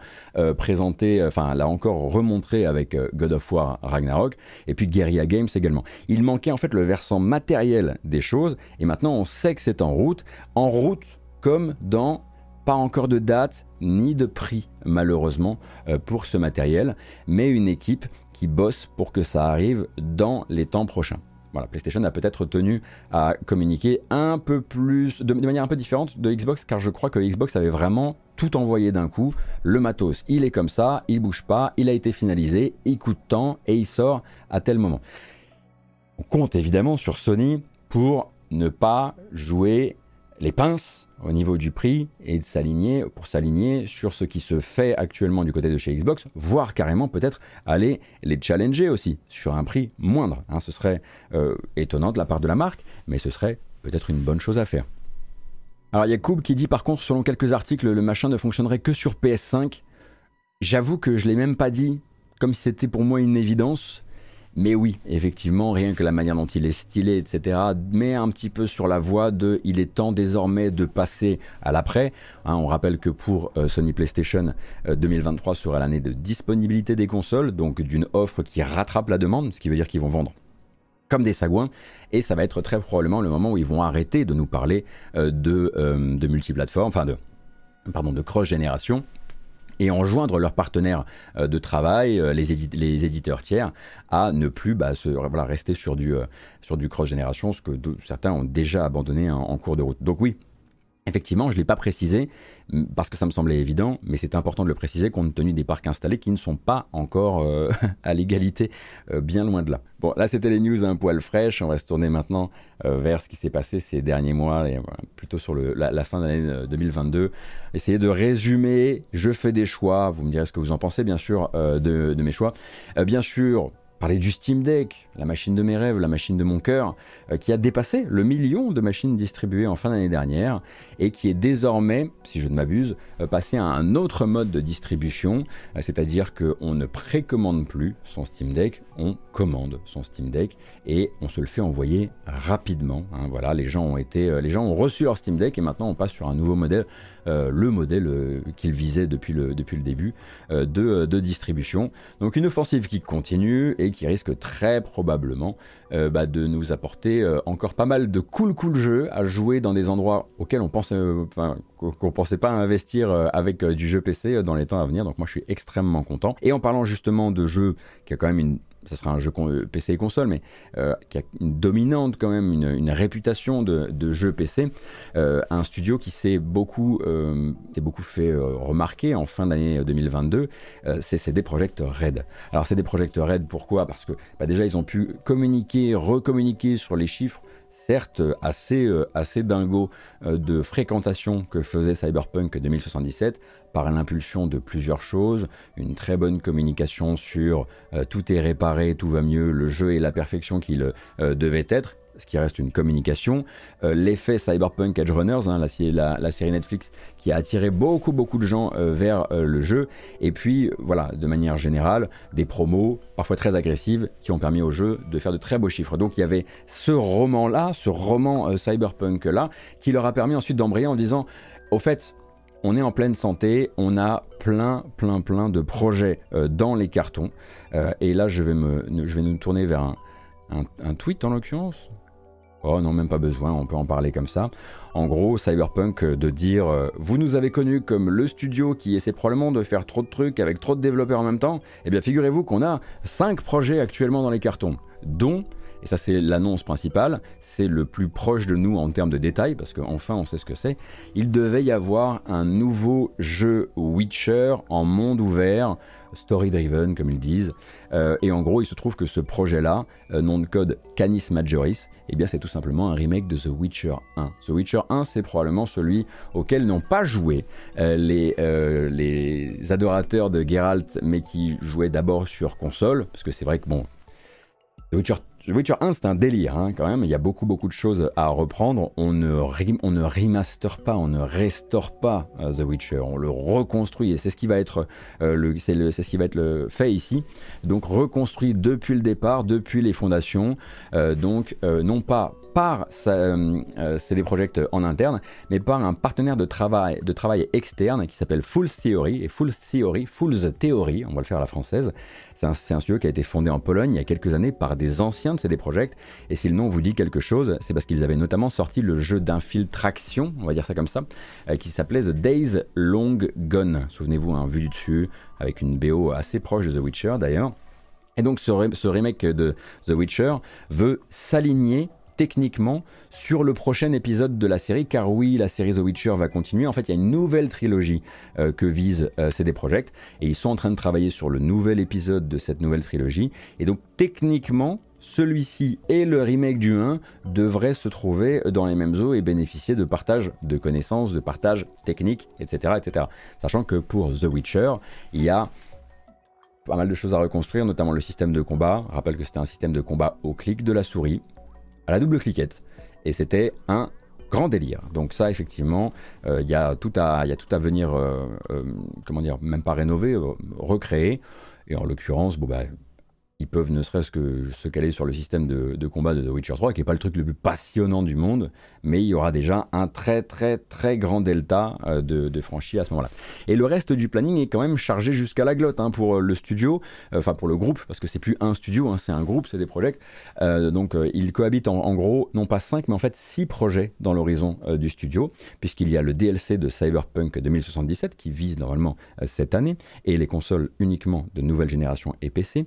Speaker 1: présenté, enfin l'a encore remontré avec God of War Ragnarok, et puis Guerrilla Games également. Il manquait en fait le versant matériel des choses, et maintenant on sait que c'est en route, en route comme dans pas encore de date ni de prix malheureusement euh, pour ce matériel, mais une équipe qui bosse pour que ça arrive dans les temps prochains. voilà, PlayStation a peut-être tenu à communiquer un peu plus, de, manière un peu différente de Xbox, car je crois que Xbox avait vraiment tout envoyé d'un coup. Le matos, il est comme ça, il bouge pas, il a été finalisé, il coûte tant et il sort à tel moment. On compte évidemment sur Sony pour ne pas jouer les pinces au niveau du prix et de s'aligner pour s'aligner sur ce qui se fait actuellement du côté de chez Xbox, voire carrément peut-être aller les challenger aussi sur un prix moindre. Hein. ce serait euh, étonnant de la part de la marque, mais ce serait peut-être une bonne chose à faire. Alors il y a Koub qui dit par contre, selon quelques articles, le machin ne fonctionnerait que sur PS5. J'avoue que je l'ai même pas dit, comme si c'était pour moi une évidence. Mais oui, effectivement, rien que la manière dont il est stylé, etc., met un petit peu sur la voie de il est temps désormais de passer à l'après. Hein, on rappelle que pour euh, Sony PlayStation, 2023 euh, sera l'année de disponibilité des consoles, donc d'une offre qui rattrape la demande, ce qui veut dire qu'ils vont vendre comme des sagouins, et ça va être très probablement le moment où ils vont arrêter de nous parler euh, de, de multiplateformes, enfin de, de cross-génération, et enjoindre leurs partenaires euh, de travail, euh, les, éditeurs tiers, à ne plus bah, rester sur du, euh, sur du cross-génération, ce que certains ont déjà abandonné en, cours de route. Donc oui, Effectivement, je ne l'ai pas précisé parce que ça me semblait évident, mais c'est important de le préciser compte tenu des parcs installés qui ne sont pas encore à l'égalité, bien loin de là. Bon, là c'était les news un poil fraîches, on va se tourner maintenant vers ce qui s'est passé ces derniers mois, plutôt sur la, fin de l'année 2022 essayer de résumer. Je fais des choix. Vous me direz ce que vous en pensez, bien sûr, euh, de, mes choix. Euh, bien sûr, parler du Steam Deck, la machine de mes rêves, la machine de mon cœur, euh, qui a dépassé le million de machines distribuées en fin d'année dernière et qui est désormais, si je ne m'abuse, passé à un autre mode de distribution, c'est-à-dire qu'on ne précommande plus son Steam Deck, on commande son Steam Deck et on se le fait envoyer rapidement. Hein. voilà, les gens ont reçu leur Steam Deck et maintenant on passe sur un nouveau modèle euh, le modèle euh, qu'il visait depuis le, début euh, de, distribution. Donc une offensive qui continue et qui risque très probablement bah, de nous apporter encore pas mal de cool cool jeux à jouer dans des endroits auxquels on pensait, enfin, qu'on pensait pas investir avec du jeu PC dans les temps à venir. Donc moi je suis extrêmement content. Et en parlant justement de jeux qui a quand même une ce sera un jeu euh, PC et console, mais euh, qui a une dominante quand même, une, réputation de, jeu PC, euh, un studio qui s'est beaucoup, fait remarquer en fin d'année 2022, c'est CD Projekt Red. Alors CD Projekt Red, pourquoi? Parce que bah, déjà ils ont pu communiquer, recommuniquer sur les chiffres certes assez, assez dingo de fréquentation que faisait Cyberpunk 2077 par l'impulsion de plusieurs choses, une très bonne communication sur euh, tout est réparé, tout va mieux, le jeu est la perfection qu'il euh, devait être, ce qui reste une communication. Euh, l'effet Cyberpunk Edge Runners, hein, la, série Netflix qui a attiré beaucoup beaucoup de gens vers le jeu. Et puis voilà, de manière générale, des promos parfois très agressives qui ont permis au jeu de faire de très beaux chiffres. Donc il y avait ce roman-là, ce roman Cyberpunk-là, qui leur a permis ensuite d'embrayer en disant, au fait, on est en pleine santé, on a plein, plein, plein de projets euh, dans les cartons. Euh, et là, je vais, me, je vais nous tourner vers un, tweet en l'occurrence? Oh non, même pas besoin, on peut en parler comme ça. En gros, Cyberpunk euh, de dire Vous nous avez connus comme le studio qui essaie probablement de faire trop de trucs avec trop de développeurs en même temps. Eh bien, figurez-vous qu'on a 5 projets actuellement dans les cartons, dont et ça c'est l'annonce principale, c'est le plus proche de nous en termes de détails, parce qu'enfin on sait ce que c'est, il devait y avoir un nouveau jeu Witcher en monde ouvert, story-driven comme ils disent, euh, et en gros il se trouve que ce projet-là, euh, nom de code Canis Majoris, eh bien c'est tout simplement un remake de The Witcher 1. The Witcher 1 c'est probablement celui auquel n'ont pas joué euh, les, les adorateurs de Geralt, mais qui jouaient d'abord sur console, parce que c'est vrai que bon, The Witcher The Witcher 1, c'est un délire hein, quand même. Il y a beaucoup, beaucoup de choses à reprendre. On ne, on ne remaster pas, on ne restaure pas euh, The Witcher. On le reconstruit et c'est ce qui va être euh, ce qui va être le fait ici. Donc reconstruit depuis le départ, depuis les fondations. Euh, donc non pas par CD Projekt en interne, mais par un partenaire de travail, de travail externe qui s'appelle Full Theory et Full Theory, Fool's Theory, on va le faire à la française, c'est un, studio qui a été fondé en Pologne il y a quelques années par des anciens de CD Projekt. Et si le nom vous dit quelque chose, c'est parce qu'ils avaient notamment sorti le jeu d'infiltration, on va dire ça comme ça, euh, qui s'appelait The Days Long Gone. Souvenez-vous, un hein, vu du dessus, avec une BO assez proche de The Witcher d'ailleurs. Et donc ce, remake de The Witcher veut s'aligner techniquement sur le prochain épisode de la série, car oui, la série The Witcher va continuer. En fait, il y a une nouvelle trilogie euh, que vise euh, CD Projekt, et ils sont en train de travailler sur le nouvel épisode de cette nouvelle trilogie. Et donc, techniquement, celui-ci et le remake du 1 devraient se trouver dans les mêmes eaux et bénéficier de partage de connaissances, de partage technique, etc., etc. Sachant que pour The Witcher, il y a pas mal de choses à reconstruire, notamment le système de combat. Rappelle que c'était un système de combat au clic de la souris, à la double cliquette. Et c'était un grand délire. Donc ça, effectivement, euh, il y, a tout à, venir, euh, euh, comment dire, même pas rénover, recréer. Et en l'occurrence, bon, bah, ils peuvent ne serait-ce que se caler sur le système de, combat de The Witcher 3, qui n'est pas le truc le plus passionnant du monde, mais il y aura déjà un très très très grand delta euh, de, de franchis à ce moment-là. Et le reste du planning est quand même chargé jusqu'à la glotte hein, pour le studio, euh, enfin pour le groupe, parce que c'est plus un studio, hein, c'est un groupe, c'est des projets. Euh, donc ils cohabitent en, gros, non pas 5, mais en fait 6 projets dans l'horizon du studio, puisqu'il y a le DLC de Cyberpunk 2077 qui vise normalement cette année, et les consoles uniquement de nouvelle génération et PC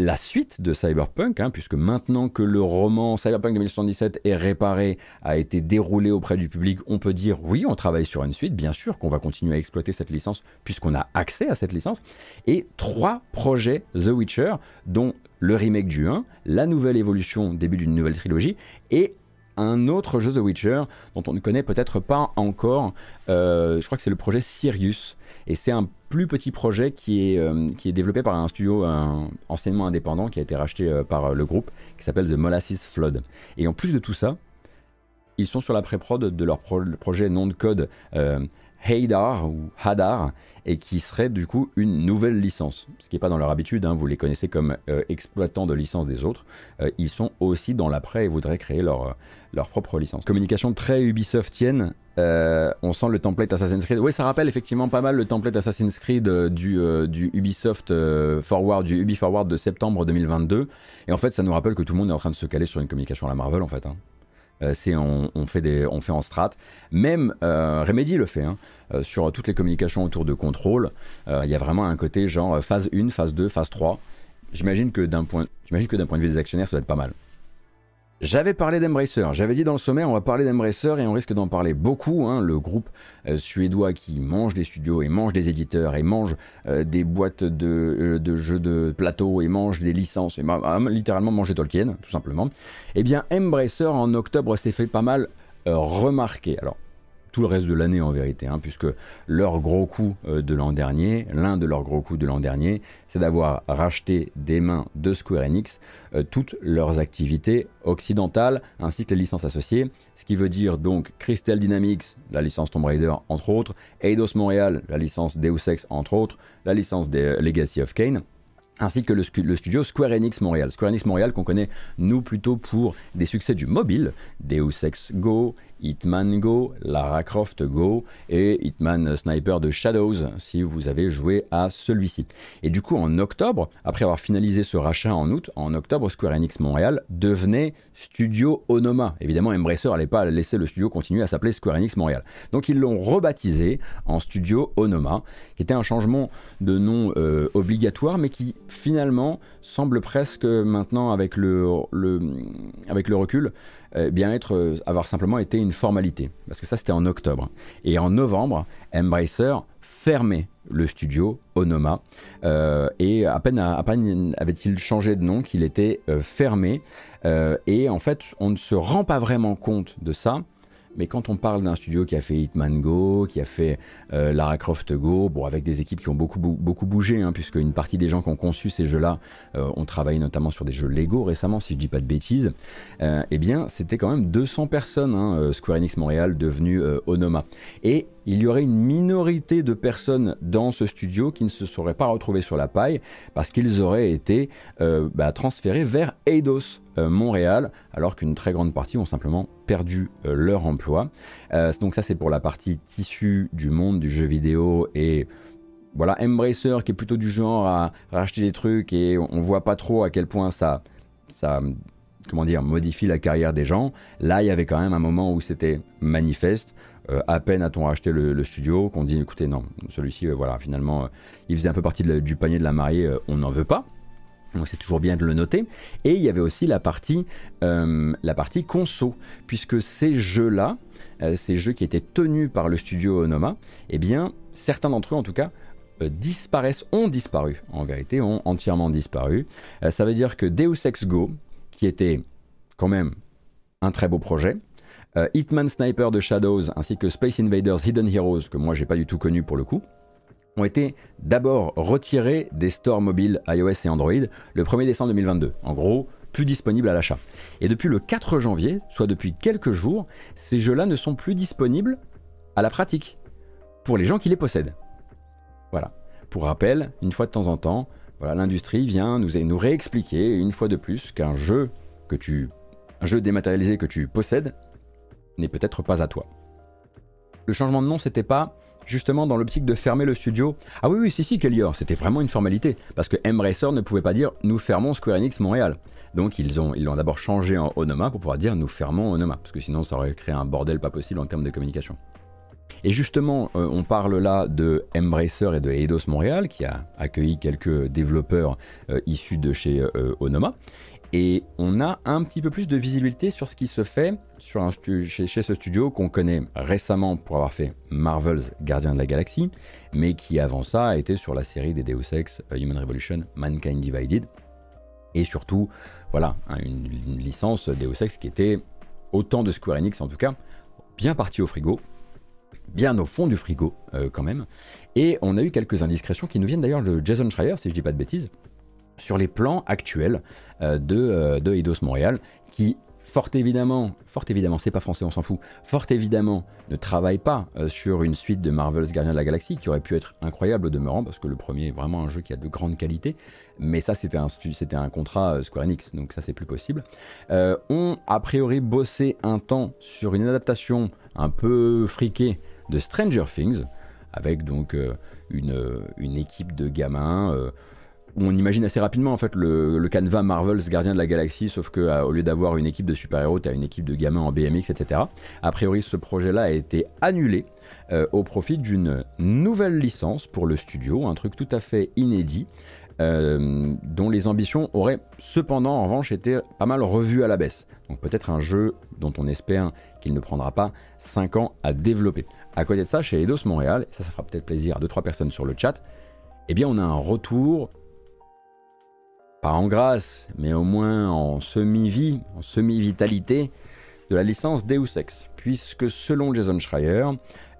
Speaker 1: la suite de Cyberpunk, hein, puisque maintenant que le roman Cyberpunk 2077 est réparé, a été déroulé auprès du public, on peut dire oui, on travaille sur une suite, bien sûr qu'on va continuer à exploiter cette licence puisqu'on a accès à cette licence, et trois projets The Witcher, dont le remake du 1, la nouvelle évolution, début d'une nouvelle trilogie, et un autre jeu The Witcher dont on ne connaît peut-être pas encore. Euh, je crois que c'est le projet Sirius. Et c'est un plus petit projet qui est, euh, développé par un studio anciennement indépendant qui a été racheté euh, par le groupe, qui s'appelle The Molasses Flood. Et en plus de tout ça, ils sont sur la pré-prod de leur projet nom de code Hadar ou Hadar et qui serait du coup une nouvelle licence. Ce qui n'est pas dans leur habitude, hein, vous les connaissez comme euh, exploitants de licences des autres. Euh, ils sont aussi dans l'après et voudraient créer leur, euh, leur propre licence. Communication très Ubisoftienne. on sent le template Assassin's Creed. Oui, ça rappelle effectivement pas mal le template Assassin's Creed du, du Ubisoft Forward, du Ubi Forward de septembre 2022. Et en fait, ça nous rappelle que tout le monde est en train de se caler sur une communication à la Marvel en fait. Hein. Euh, c'est on, fait des, on fait en strat. Même euh, Remedy le fait. Hein. Euh, sur toutes les communications autour de contrôle, il y a vraiment un côté genre phase 1, phase 2, phase 3. J'imagine que d'un point, que d'un point de vue des actionnaires, ça va être pas mal. J'avais parlé d'Embracer, j'avais dit dans le sommet on va parler d'Embracer et on risque d'en parler beaucoup, hein. le groupe suédois qui mange des studios et mange des éditeurs et mange des boîtes de, de, jeux de plateau et mange des licences et littéralement manger Tolkien tout simplement. Eh bien Embracer en octobre s'est fait pas mal remarquer. Alors tout le reste de l'année en vérité, hein, puisque leur gros coup euh, de l'an dernier, l'un de leurs gros coups de l'an dernier, c'est d'avoir racheté des mains de Square Enix euh, toutes leurs activités occidentales ainsi que les licences associées, ce qui veut dire donc Crystal Dynamics, la licence Tomb Raider entre autres, Eidos Montréal, la licence Deus Ex entre autres, la licence des Legacy of Kane ainsi que le, studio Square Enix Montréal. Square Enix Montréal qu'on connaît nous plutôt pour des succès du mobile, Deus Ex Go, Hitman Go, Lara Croft Go et Hitman Sniper de Shadows si vous avez joué à celui-ci. Et du coup en octobre, après avoir finalisé ce rachat en août, en octobre Square Enix Montréal devenait Studio Onoma. Évidemment Embracer n'allait pas laisser le studio continuer à s'appeler Square Enix Montréal. Donc ils l'ont rebaptisé en Studio Onoma, qui était un changement de nom euh, obligatoire mais qui finalement semble presque maintenant avec le, recul euh, bien être, euh, avoir simplement été une formalité. Parce que ça, c'était en octobre. Et en novembre, Embracer fermait le studio Onoma. Euh, et à peine, à peine avait-il changé de nom qu'il était fermé. et en fait, on ne se rend pas vraiment compte de ça mais quand on parle d'un studio qui a fait Hitman Go, qui a fait euh, Lara Croft Go, avec des équipes qui ont beaucoup, bougé, hein, puisque une partie des gens qui ont conçu ces jeux-là euh, ont travaillé notamment sur des jeux Lego récemment, si je dis pas de bêtises, euh, eh bien, c'était quand même 200 personnes, hein, Square Enix Montréal devenu Onoma. Il y aurait une minorité de personnes dans ce studio qui ne se seraient pas retrouvées sur la paille parce qu'ils auraient été bah, transférés vers Eidos, euh, Montréal, alors qu'une très grande partie ont simplement perdu euh, leur emploi. Euh, donc ça c'est pour la partie tissu du monde du jeu vidéo et voilà Embracer qui est plutôt du genre à racheter des trucs et on voit pas trop à quel point ça ça comment dire modifie la carrière des gens. Là il y avait quand même un moment où c'était manifeste. À peine a-t-on racheté le, studio qu'on dit écoutez non celui-ci voilà finalement il faisait un peu partie du panier de la mariée on n'en veut pas Donc c'est toujours bien de le noter. Et il y avait aussi la partie, euh, la partie conso, puisque ces jeux-là, euh, ces jeux qui étaient tenus par le studio Onoma, eh bien, certains d'entre eux en tout cas, euh, disparaissent, ont disparu, en vérité, ont entièrement disparu. ça veut dire que Deus Ex Go, qui était quand même un très beau projet, Hitman Sniper de Shadows, ainsi que Space Invaders Hidden Heroes, que moi j'ai pas du tout connu pour le coup, ont été d'abord retirés des stores mobiles iOS et Android le 1er décembre 2022. En gros, plus disponibles à l'achat. Et depuis le 4 janvier, soit depuis quelques jours, ces jeux-là ne sont plus disponibles à la pratique pour les gens qui les possèdent. Voilà. Pour rappel, une fois de temps en temps, voilà, l'industrie vient nous, nous réexpliquer une fois de plus qu'un jeu que tu un jeu dématérialisé que tu possèdes n'est peut-être pas à toi. Le changement de nom, c'était pas justement dans l'optique de fermer le studio. Ah oui, oui, si, si, Kellior, c'était vraiment une formalité, parce que Embracer ne pouvait pas dire nous fermons Square Enix Montréal. Donc ils ont l'ont d'abord changé en Onoma pour pouvoir dire nous fermons Onoma, parce que sinon ça aurait créé un bordel pas possible en termes de communication. Et justement, euh, on parle là de Embracer et de Eidos Montréal, qui a accueilli quelques développeurs euh, issus de chez euh, Onoma. Et on a un petit peu plus de visibilité sur ce qui se fait sur un chez, ce studio qu'on connaît récemment pour avoir fait Marvel's Gardien de la Galaxie, mais qui avant ça a été sur la série des Deus Ex, euh, Human Revolution, Mankind Divided, et surtout, voilà, une, licence Deus Ex qui était autant de Square Enix en tout cas, bien partie au frigo, bien au fond du frigo euh, quand même. Et on a eu quelques indiscrétions qui nous viennent d'ailleurs de Jason Schreier, si je dis pas de bêtises, sur les plans actuels euh, de, euh, de Eidos Montréal, qui fort évidemment, fort évidemment, c'est pas français, on s'en fout, fort évidemment ne travaille pas euh, sur une suite de Marvel's Guardian de la Galaxie qui aurait pu être incroyable au demeurant parce que le premier est vraiment un jeu qui a de grande qualité, mais ça c'était un, contrat Square Enix donc ça c'est plus possible. Euh, on a priori bossé un temps sur une adaptation un peu friquée de Stranger Things avec donc une, une, équipe de gamins on imagine assez rapidement en fait le, le canevas Marvel's Gardien de la Galaxie, sauf que euh, au lieu d'avoir une équipe de super-héros, tu as une équipe de gamins en BMX, etc. A priori, ce projet-là a été annulé euh, au profit d'une nouvelle licence pour le studio, un truc tout à fait inédit. Euh, dont les ambitions auraient cependant en revanche été pas mal revues à la baisse. Donc peut-être un jeu dont on espère qu'il ne prendra pas 5 ans à développer. À côté de ça, chez Eidos Montréal, ça ça fera peut-être plaisir à 2-3 personnes sur le chat, eh bien on a un retour pas en grâce, mais au moins en semi-vie, en semi-vitalité de la licence Deus Ex, puisque selon Jason Schreier,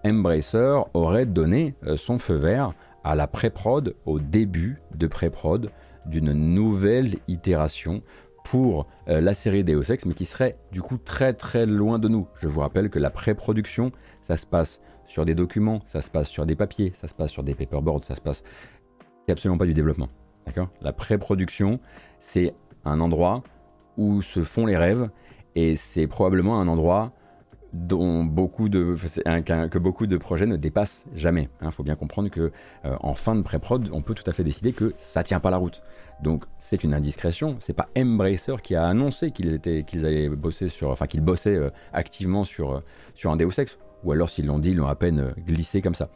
Speaker 1: Embracer aurait donné euh, son feu vert à la pré-prod, au début de pré-prod d'une nouvelle itération pour euh, la série Deus Ex, mais qui serait du coup très très loin de nous. Je vous rappelle que la pré-production, ça se passe sur des documents, ça se passe sur des papiers, ça se passe sur des paperboards, ça se passe... C'est absolument pas du développement. La pré-production, c'est un endroit où se font les rêves et c'est probablement un endroit dont beaucoup de, que beaucoup de projets ne dépassent jamais. Il hein. faut bien comprendre que euh, en fin de pré-prod, on peut tout à fait décider que ça tient pas la route. Donc c'est une indiscrétion. C'est pas Embracer qui a annoncé qu'ils étaient, qu'ils allaient bosser sur, enfin qu'ils bossaient euh, activement sur euh, sur un Deus Ex ou alors s'ils l'ont dit, ils l'ont à peine euh, glissé comme ça.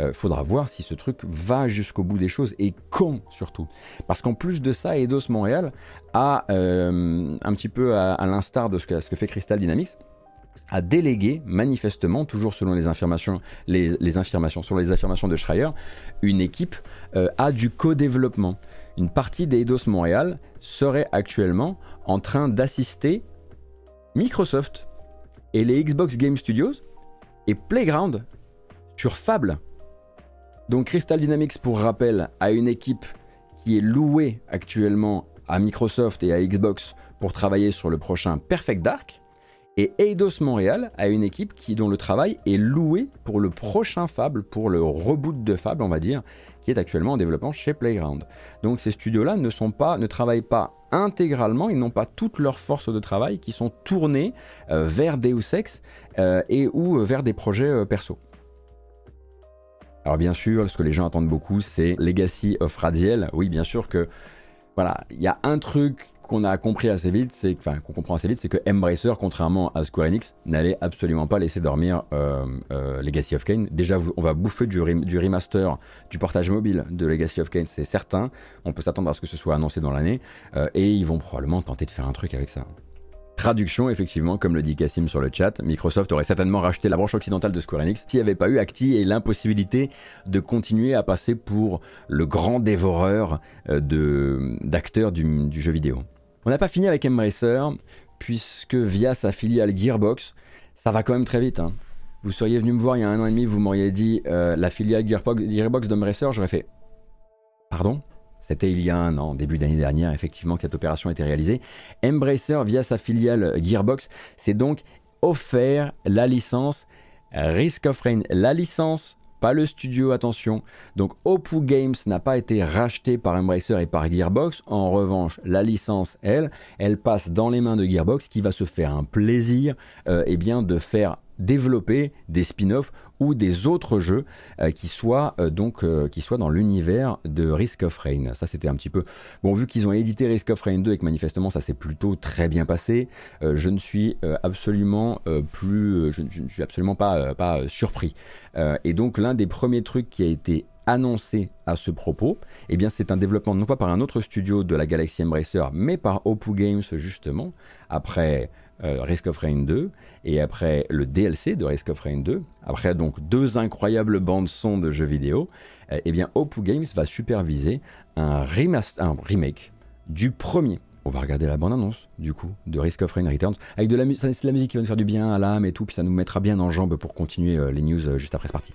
Speaker 1: Euh, faudra voir si ce truc va jusqu'au bout des choses et quand surtout. Parce qu'en plus de ça, Eidos Montréal a, euh, un petit peu à, l'instar de ce que, fait Crystal Dynamics, a délégué manifestement, toujours selon les les, les affirmations, selon les affirmations de Schreier, une équipe à du co-développement. Une partie d'Eidos Montréal serait actuellement en train d'assister Microsoft et les Xbox Game Studios et Playground sur Fable. Donc Crystal Dynamics, pour rappel, a une équipe qui est louée actuellement à Microsoft et à Xbox pour travailler sur le prochain Perfect Dark. Et Eidos Montréal a une équipe qui, dont le travail est loué pour le prochain Fable, pour le reboot de Fable, on va dire, qui est actuellement en développement chez Playground. Donc ces studios-là ne, sont pas, ne travaillent pas intégralement, ils n'ont pas toutes leurs forces de travail qui sont tournées euh, vers Deus Ex euh, et ou euh, vers des projets perso. Alors bien sûr, ce que les gens attendent beaucoup, c'est Legacy of Radiel. Oui, bien sûr que voilà, il y a un truc qu'on a compris assez vite, c'est enfin qu'on comprend assez vite, c'est que Embracer, contrairement à Square Enix, n'allait absolument pas laisser dormir euh, euh, Legacy of Kain. Déjà, on va bouffer du, remaster, du portage mobile de Legacy of Kain, c'est certain. On peut s'attendre à ce que ce soit annoncé dans l'année, et ils vont probablement tenter de faire un truc avec ça. Traduction, effectivement, comme le dit Cassim sur le chat, Microsoft aurait certainement racheté la branche occidentale de Square Enix s'il n'y avait pas eu Acti et l'impossibilité de continuer à passer pour le grand dévoreur euh, d'acteurs du, jeu vidéo. On n'a pas fini avec Embracer, puisque via sa filiale Gearbox, ça va quand même très vite. Hein. Vous seriez venu me voir il y a un an et demi, vous m'auriez dit euh, la filiale Gearbox, Gearbox d'Embracer, j'aurais fait Pardon? C'était il y a un an, début d'année dernière, effectivement, que cette opération a été réalisée. Embracer, via sa filiale Gearbox, s'est donc offert la licence Risk of Rain, la licence pas le studio, attention. Donc Opus Games n'a pas été racheté par Embracer et par Gearbox. En revanche, la licence, elle, elle passe dans les mains de Gearbox qui va se faire un plaisir euh, eh bien, de faire développer des spin-offs ou des autres jeux euh, qui soient euh, donc euh, qui soient dans l'univers de Risk of Rain. Ça c'était un petit peu bon vu qu'ils ont édité Risk of Rain 2 et que manifestement ça s'est plutôt très bien passé. je ne suis absolument plus je, suis absolument pas pas surpris. et donc l'un des premiers trucs qui a été annoncé à ce propos, eh bien c'est un développement non pas par un autre studio de la Galaxy Embracer, mais par Opus Games justement, après euh, Risk of Rain 2, et après le DLC de Risk of Rain 2, après donc deux incroyables bandes son de jeux vidéo, euh, eh bien Opus Games va superviser un, un remake du premier. On va regarder la bande-annonce, du coup, de Risk of Rain Returns, avec de la, musique qui va nous faire du bien à l'âme et tout, puis ça nous mettra bien en jambes pour continuer euh, les news juste après ce parti.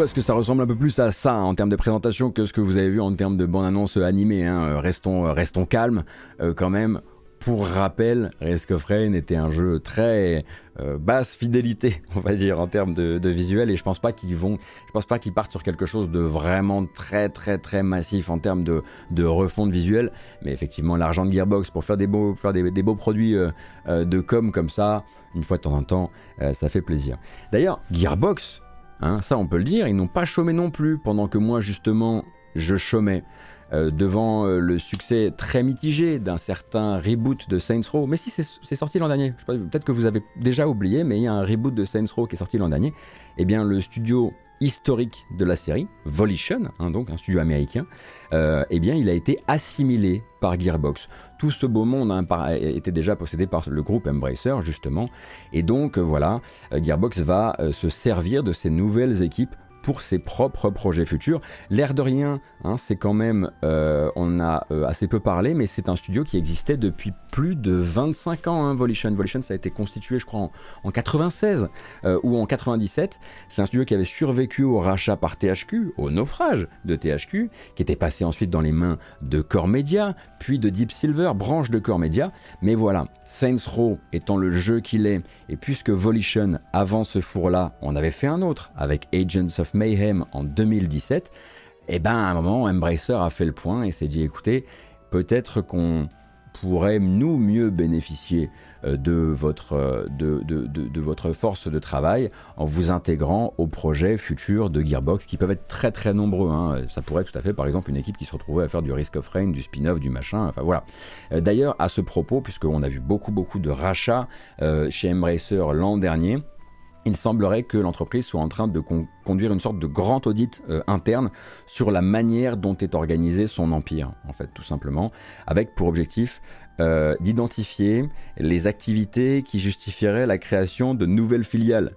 Speaker 1: Attendez-vous à ce que ça ressemble un peu plus à ça en termes de présentation que ce que vous avez vu en termes de bande-annonce animée. Hein. Euh, restons, euh, restons calmes euh, quand même. Pour rappel, Risk of Rain était un jeu très basse fidélité, on va dire, en termes de, visuel, et je pense pas qu'ils vont, je pense pas qu'ils partent sur quelque chose de vraiment très très très massif en termes de, de refonte visuelle. Mais effectivement, l'argent de Gearbox pour faire des beaux, faire des, beaux produits de com comme ça, une fois de temps en temps, ça fait plaisir. D'ailleurs, Gearbox, Hein, ça, on peut le dire. Ils n'ont pas chômé non plus, pendant que moi, justement, je chômais. Euh, devant euh, le succès très mitigé d'un certain reboot de Saints Row. Mais si, c'est sorti l'an dernier. Peut-être que vous avez déjà oublié, mais il y a un reboot de Saints Row qui est sorti l'an dernier. Eh bien, le studio historique de la série, Volition, hein, donc un studio américain, euh, eh bien, il a été assimilé par Gearbox. Tout ce beau monde a était déjà possédé par le groupe Embracer, justement, et donc voilà, euh, Gearbox va euh, se servir de ces nouvelles équipes pour ses propres projets futurs. L'air de rien, hein, c'est quand même, euh, on a euh, assez peu parlé, mais c'est un studio qui existait depuis plus de 25 ans, hein, Volition. Volition, ça a été constitué, je crois, en, 96 euh, ou en 97. C'est un studio qui avait survécu au rachat par THQ, au naufrage de THQ, qui était passé ensuite dans les mains de Core Media, puis de Deep Silver, branche de Core Media. Mais voilà, Saints Row étant le jeu qu'il est, et puisque Volition, avant ce four-là, on avait fait un autre avec Agents of Mayhem en 2017, et eh ben à un moment, Embracer a fait le point et s'est dit écoutez, peut-être qu'on pourrait nous mieux bénéficier euh, de votre, euh, de, de, votre force de travail en vous intégrant aux projets futurs de Gearbox qui peuvent être très très nombreux. Hein. Ça pourrait être tout à fait par exemple une équipe qui se retrouvait à faire du Risk of Rain, du spin-off, du machin, enfin voilà. Euh, d'ailleurs à ce propos, puisqu'on a vu beaucoup beaucoup de rachats chez Embracer l'an dernier, il semblerait que l'entreprise soit en train de conduire une sorte de grand audit euh, interne sur la manière dont est organisé son empire, en fait, tout simplement, avec pour objectif euh, d'identifier les activités qui justifieraient la création de nouvelles filiales.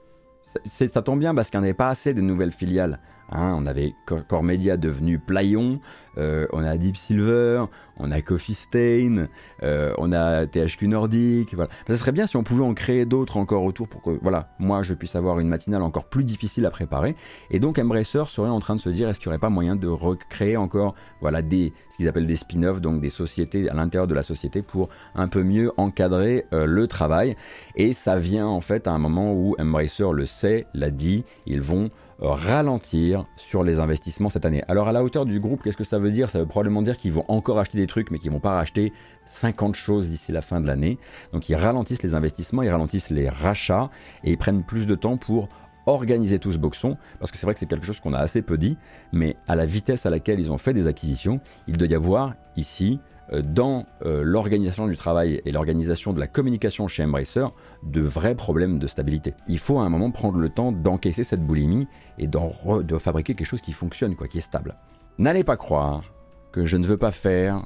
Speaker 1: Ça, tombe bien parce qu'il n'y en avait pas assez de nouvelles filiales. Hein, on avait Core Media devenu Playon, euh, on a Deep Silver, on a Coffee Stain, euh, on a THQ Nordic. Voilà. Ça serait bien si on pouvait en créer d'autres encore autour pour que voilà, moi je puisse avoir une matinale encore plus difficile à préparer. Et donc Embracer serait en train de se dire est-ce qu'il n'y aurait pas moyen de recréer encore voilà, des, ce qu'ils appellent des spin-offs, donc des sociétés à l'intérieur de la société pour un peu mieux encadrer euh, le travail. Et ça vient en fait à un moment où Embracer le sait, l'a dit, ils vont ralentir sur les investissements cette année. Alors à la hauteur du groupe, qu'est-ce que ça veut dire? Ça veut probablement dire qu'ils vont encore acheter des trucs, mais qu'ils vont pas racheter 50 choses d'ici la fin de l'année. Donc ils ralentissent les investissements, ils ralentissent les rachats, et ils prennent plus de temps pour organiser tout ce boxon, parce que c'est vrai que c'est quelque chose qu'on a assez peu dit, mais à la vitesse à laquelle ils ont fait des acquisitions, il doit y avoir ici dans euh, l'organisation du travail et l'organisation de la communication chez Embracer de vrais problèmes de stabilité. Il faut à un moment prendre le temps d'encaisser cette boulimie et de fabriquer quelque chose qui fonctionne, quoi, qui est stable. N'allez pas croire que je ne veux pas faire,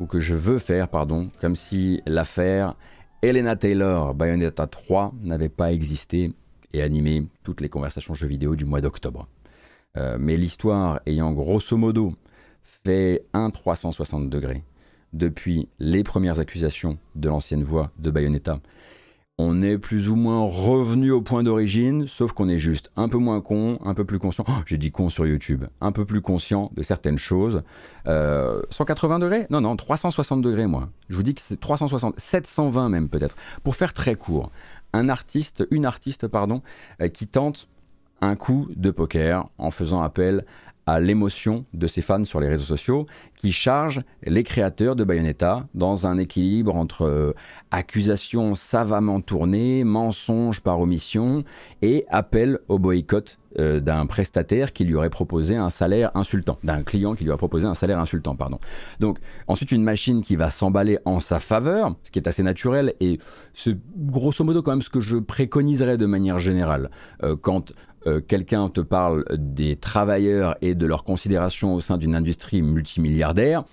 Speaker 1: ou que je veux faire, pardon, comme si l'affaire Elena Taylor Bayonetta 3 n'avait pas existé et animé toutes les conversations jeux vidéo du mois d'octobre. Euh, mais l'histoire ayant grosso modo fait un 360 degrés depuis les premières accusations de l'ancienne voix de Bayonetta. On est plus ou moins revenu au point d'origine, sauf qu'on est juste un peu moins con, un peu plus conscient. Oh, j'ai dit con sur YouTube, un peu plus conscient de certaines choses. 180 euh, degrés? Non, non, 360 degrés, moi. Je vous dis que c'est 360, 720 même peut-être. Pour faire très court, un artiste, une artiste, pardon, euh, qui tente un coup de poker en faisant appel à l'émotion de ses fans sur les réseaux sociaux, qui chargent les créateurs de Bayonetta dans un équilibre entre euh, accusations savamment tournées, mensonges par omission et appel au boycott euh, d'un prestataire qui lui aurait proposé un salaire insultant, d'un client qui lui a proposé un salaire insultant, pardon. Donc ensuite une machine qui va s'emballer en sa faveur, ce qui est assez naturel et c'est grosso modo quand même ce que je préconiserais de manière générale euh, quand euh, quelqu'un te parle des travailleurs et de leur considération au sein d'une industrie multimilliardaire,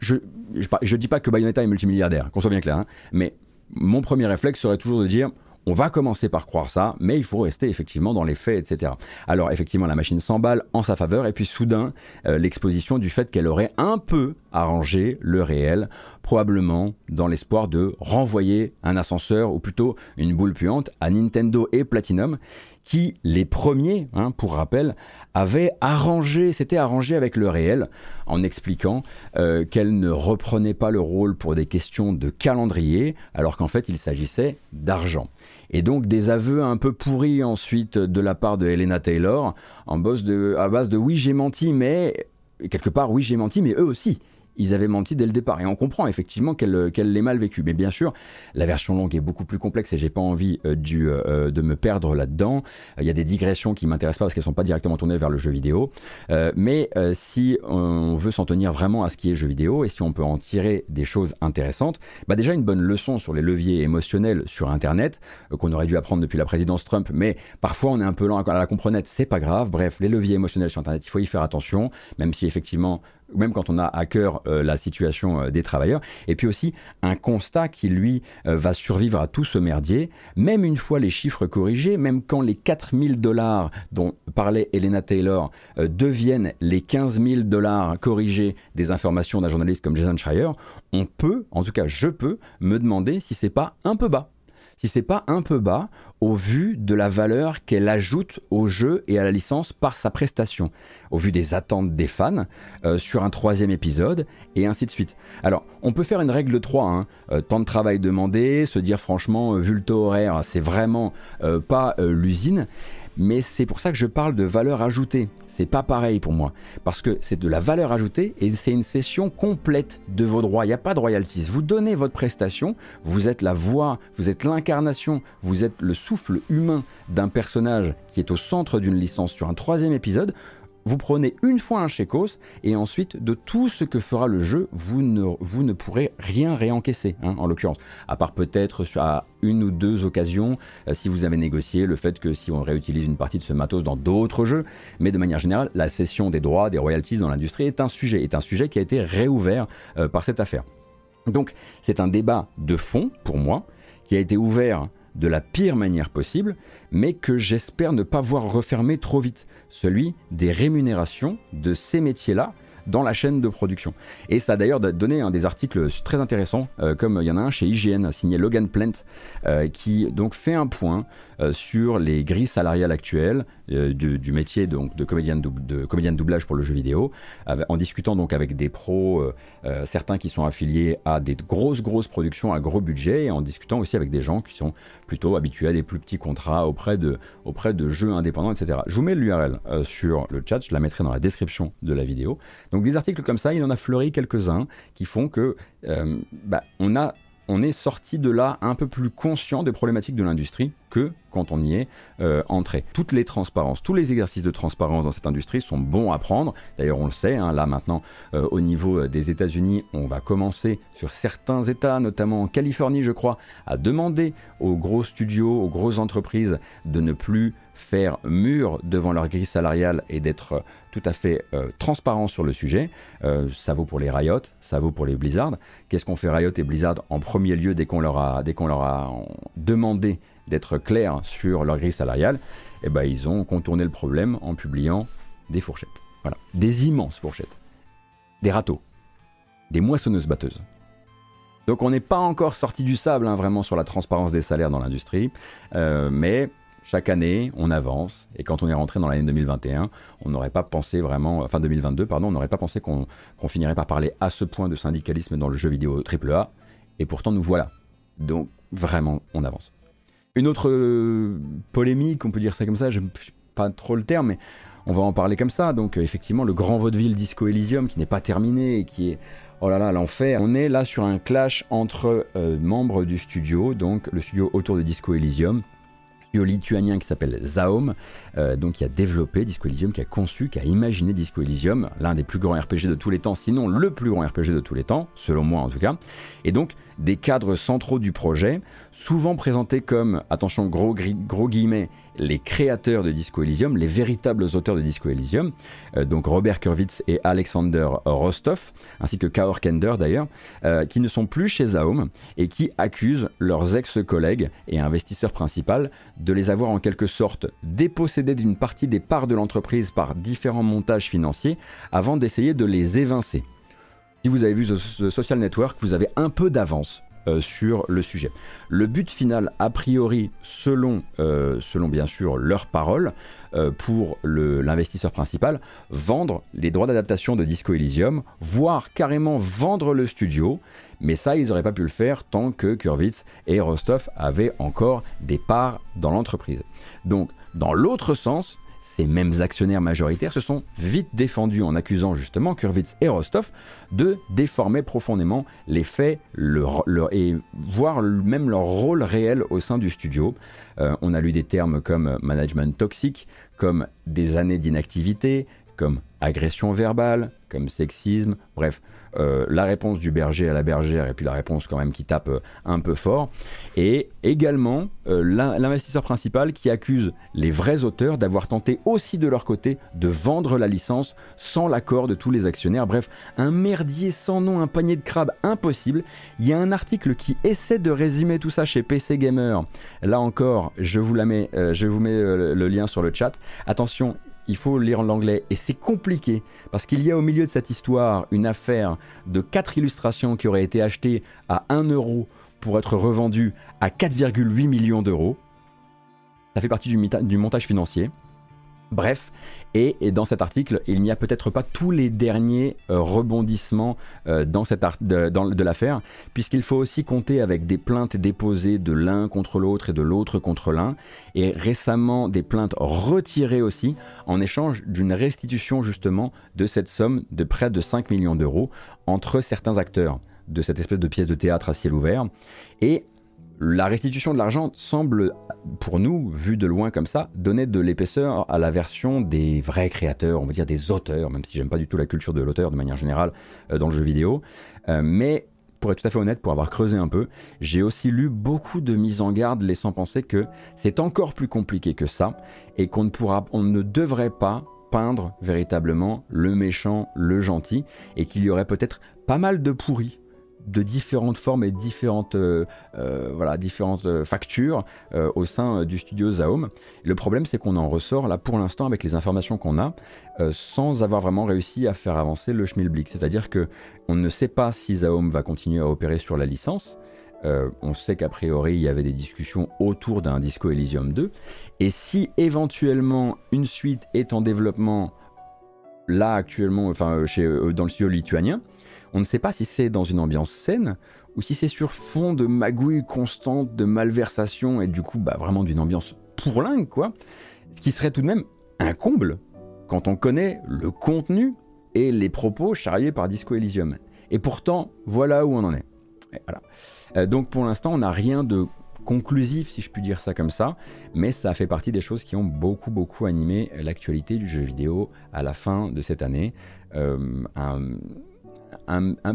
Speaker 1: je ne dis pas que Bayonetta est multimilliardaire, qu'on soit bien clair, hein, mais mon premier réflexe serait toujours de dire on va commencer par croire ça, mais il faut rester effectivement dans les faits, etc. Alors effectivement, la machine s'emballe en sa faveur, et puis soudain, euh, l'exposition du fait qu'elle aurait un peu arrangé le réel, probablement dans l'espoir de renvoyer un ascenseur, ou plutôt une boule puante, à Nintendo et Platinum, qui, les premiers, hein, pour rappel, avaient arrangé, s'étaient arrangé avec le réel en expliquant euh, qu'elle ne reprenait pas le rôle pour des questions de calendrier, alors qu'en fait il s'agissait d'argent. Et donc des aveux un peu pourris ensuite de la part de Helena Taylor, en à base de oui j'ai menti, mais quelque part oui j'ai menti, mais eux aussi ils avaient menti dès le départ. Et on comprend effectivement qu'elle qu'elle l'ait mal vécu. Mais bien sûr, la version longue est beaucoup plus complexe et j'ai pas envie euh, euh, de me perdre là-dedans. Il y a des digressions qui m'intéressent pas parce qu'elles sont pas directement tournées vers le jeu vidéo. Euh, mais si on veut s'en tenir vraiment à ce qui est jeu vidéo et si on peut en tirer des choses intéressantes, bah déjà une bonne leçon sur les leviers émotionnels sur Internet qu'on aurait dû apprendre depuis la présidence Trump. Mais parfois on est un peu lent à la comprenette, c'est pas grave. Bref, les leviers émotionnels sur Internet, il faut y faire attention, même si effectivement même quand on a à cœur euh, la situation euh, des travailleurs, et puis aussi un constat qui, lui, euh, va survivre à tout ce merdier, même une fois les chiffres corrigés, même quand les 4000 dollars dont parlait Elena Taylor deviennent les 15 000 dollars corrigés des informations d'un journaliste comme Jason Schreier, on peut, en tout cas je peux, me demander si c'est pas un peu bas si c'est pas un peu bas au vu de la valeur qu'elle ajoute au jeu et à la licence par sa prestation, au vu des attentes des fans euh, sur un troisième épisode et ainsi de suite. Alors, on peut faire une règle de 3, hein. euh, temps de travail demandé, se dire franchement, euh, vu le taux horaire, c'est vraiment pas l'usine, mais c'est pour ça que je parle de valeur ajoutée. C'est pas pareil pour moi, parce que c'est de la valeur ajoutée et c'est une session complète de vos droits. Il n'y a pas de royalties. Vous donnez votre prestation, vous êtes la voix, vous êtes l'incarnation, vous êtes le souffle humain d'un personnage qui est au centre d'une licence sur un troisième épisode. Vous prenez une fois un chécos et ensuite de tout ce que fera le jeu, vous ne, vous ne pourrez rien réencaisser, hein, en l'occurrence. À part peut-être à une ou deux occasions, euh, si vous avez négocié le fait que si on réutilise une partie de ce matos dans d'autres jeux, mais de manière générale, la cession des droits, des royalties dans l'industrie est un sujet, est un sujet qui a été réouvert euh, par cette affaire. Donc c'est un débat de fond pour moi qui a été ouvert de la pire manière possible, mais que j'espère ne pas voir refermer trop vite, celui des rémunérations de ces métiers-là dans la chaîne de production. Et ça a d'ailleurs donné un des articles très intéressants, euh, comme il y en a un chez IGN signé Logan Plant, euh, qui donc fait un point euh, sur les grilles salariales actuelles du, métier donc, de, comédien de, comédien de doublage pour le jeu vidéo, en discutant donc avec des pros, certains qui sont affiliés à des grosses grosses productions à gros budget, et en discutant aussi avec des gens qui sont plutôt habitués à des plus petits contrats auprès de, auprès de jeux indépendants, etc. Je vous mets l'URL sur le chat, je la mettrai dans la description de la vidéo. Donc des articles comme ça, il en a fleuri quelques-uns qui font que euh, bah, on a on est sorti de là un peu plus conscient des problématiques de l'industrie que quand on y est euh, entré. Toutes les transparences, tous les exercices de transparence dans cette industrie sont bons à prendre. D'ailleurs, on le sait, hein, là maintenant, euh, au niveau euh, des États-Unis, on va commencer sur certains États, notamment en Californie, je crois, à demander aux gros studios, aux grosses entreprises de ne plus faire mur devant leur grille salariale et d'être tout à fait transparent sur le sujet. ça vaut pour les Riot, ça vaut pour les Blizzard. Qu'est-ce qu'on fait Riot et Blizzard en premier lieu dès qu'on leur a, demandé d'être clairs sur leur grille salariale, eh ben, ils ont contourné le problème en publiant des fourchettes. Voilà. Des immenses fourchettes. Des râteaux. Des moissonneuses-batteuses. Donc on n'est pas encore sorti du sable hein, vraiment sur la transparence des salaires dans l'industrie, euh, mais chaque année on avance et quand on est rentré dans l'année 2021, on n'aurait pas pensé vraiment, enfin 2022 pardon, on n'aurait pas pensé qu'on finirait par parler à ce point de syndicalisme dans le jeu vidéo AAA et pourtant nous voilà. Donc vraiment on avance. Une autre euh, polémique, on peut dire ça comme ça, je pas trop le terme, mais on va en parler comme ça. Donc euh, effectivement, le grand vaudeville Disco Elysium qui n'est pas terminé et qui est oh là là l'enfer. On est là sur un clash entre euh, membres du studio, donc le studio autour de Disco Elysium, studio lituanien qui s'appelle Zaom, donc qui a développé Disco Elysium, qui a conçu, qui a imaginé Disco Elysium, l'un des plus grands RPG de tous les temps, sinon le plus grand RPG de tous les temps, selon moi en tout cas. Et donc des cadres centraux du projet, souvent présentés comme, attention gros, gros guillemets, les créateurs de Disco Elysium, les véritables auteurs de Disco Elysium, euh, donc Robert Kurwitz et Alexander Rostov, ainsi que Kaor Kender d'ailleurs, euh, qui ne sont plus chez Zaum et qui accusent leurs ex-collègues et investisseurs principaux de les avoir en quelque sorte dépossédés d'une partie des parts de l'entreprise par différents montages financiers avant d'essayer de les évincer. Si vous avez vu The Social Network, vous avez un peu d'avance euh, sur le sujet. Le but final, a priori, selon, euh, bien sûr leurs paroles, euh, pour l'investisseur principal, vendre les droits d'adaptation de Disco Elysium, voire carrément vendre le studio. Mais ça, ils n'auraient pas pu le faire tant que Kurwitz et Rostov avaient encore des parts dans l'entreprise. Donc, dans l'autre sens, ces mêmes actionnaires majoritaires se sont vite défendus en accusant justement Kurvitz et Rostov de déformer profondément les faits et voir même leur rôle réel au sein du studio. Euh, on a lu des termes comme management toxique, comme des années d'inactivité, comme agression verbale, comme sexisme, bref, euh, la réponse du berger à la bergère et puis la réponse quand même qui tape euh, un peu fort. Et également euh, l'investisseur principal qui accuse les vrais auteurs d'avoir tenté aussi de leur côté de vendre la licence sans l'accord de tous les actionnaires. Bref, un merdier sans nom, un panier de crabes impossible. Il y a un article qui essaie de résumer tout ça chez PC Gamer. Là encore, je vous, la mets, je vous mets le lien sur le chat. Attention, il faut lire l'anglais et c'est compliqué parce qu'il y a au milieu de cette histoire une affaire de 4 illustrations qui auraient été achetées à 1 euro pour être revendues à 4,8 millions d'euros. Ça fait partie du, montage financier. Bref, et, dans cet article, il n'y a peut-être pas tous les derniers euh, rebondissements euh, de l'affaire, puisqu'il faut aussi compter avec des plaintes déposées de l'un contre l'autre et de l'autre contre l'un, et récemment des plaintes retirées aussi, en échange d'une restitution justement de cette somme de près de 5 millions d'euros entre certains acteurs de cette espèce de pièce de théâtre à ciel ouvert. Et la restitution de l'argent semble, pour nous, vu de loin comme ça, donner de l'épaisseur à la version des vrais créateurs, on va dire des auteurs, même si j'aime pas du tout la culture de l'auteur de manière générale euh, dans le jeu vidéo. Euh, mais pour être tout à fait honnête, pour avoir creusé un peu, j'ai aussi lu beaucoup de mises en garde laissant penser que c'est encore plus compliqué que ça et qu'on ne pourra, on ne devrait pas peindre véritablement le méchant, le gentil, et qu'il y aurait peut-être pas mal de pourris de différentes formes et différentes, euh, euh, voilà, différentes euh, factures au sein du studio Zaum. Le problème, c'est qu'on en ressort là pour l'instant avec les informations qu'on a, sans avoir vraiment réussi à faire avancer le Schmilblick. C'est-à-dire que on ne sait pas si Zaum va continuer à opérer sur la licence. on sait qu'a priori il y avait des discussions autour d'un Disco Elysium 2. Et si éventuellement une suite est en développement là actuellement, enfin chez, dans le studio lituanien, on ne sait pas si c'est dans une ambiance saine ou si c'est sur fond de magouille constante, de malversation et du coup bah, vraiment d'une ambiance pourlingue quoi. Ce qui serait tout de même un comble quand on connaît le contenu et les propos charriés par Disco Elysium. Et pourtant, voilà où on en est. voilà. Euh, donc pour l'instant, on n'a rien de conclusif, si je puis dire ça comme ça, mais ça fait partie des choses qui ont beaucoup, beaucoup animé l'actualité du jeu vidéo à la fin de cette année. Euh, un,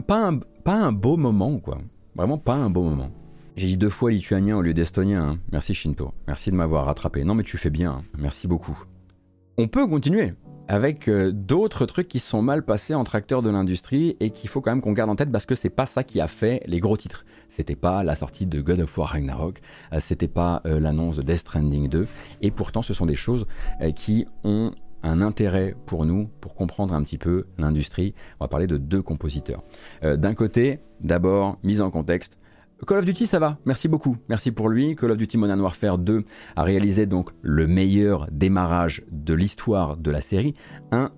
Speaker 1: pas, un, beau moment, quoi. Vraiment pas un beau moment. J'ai dit deux fois lituanien au lieu d'estonien. Hein. Merci Shinto. Merci de m'avoir rattrapé. Non mais tu fais bien. Hein. Merci beaucoup. On peut continuer avec euh, d'autres trucs qui sont mal passés entre acteurs de l'industrie et qu'il faut quand même qu'on garde en tête parce que c'est pas ça qui a fait les gros titres. C'était pas la sortie de God of War Ragnarok, euh, c'était pas euh, l'annonce de Death Stranding 2 et pourtant ce sont des choses qui ont un intérêt pour nous pour comprendre un petit peu l'industrie. On va parler de deux compositeurs. Euh, d'un côté, d'abord, mise en contexte. Call of Duty, ça va, merci beaucoup, merci pour lui. Call of Duty Modern Warfare 2 a réalisé donc le meilleur démarrage de l'histoire de la série, un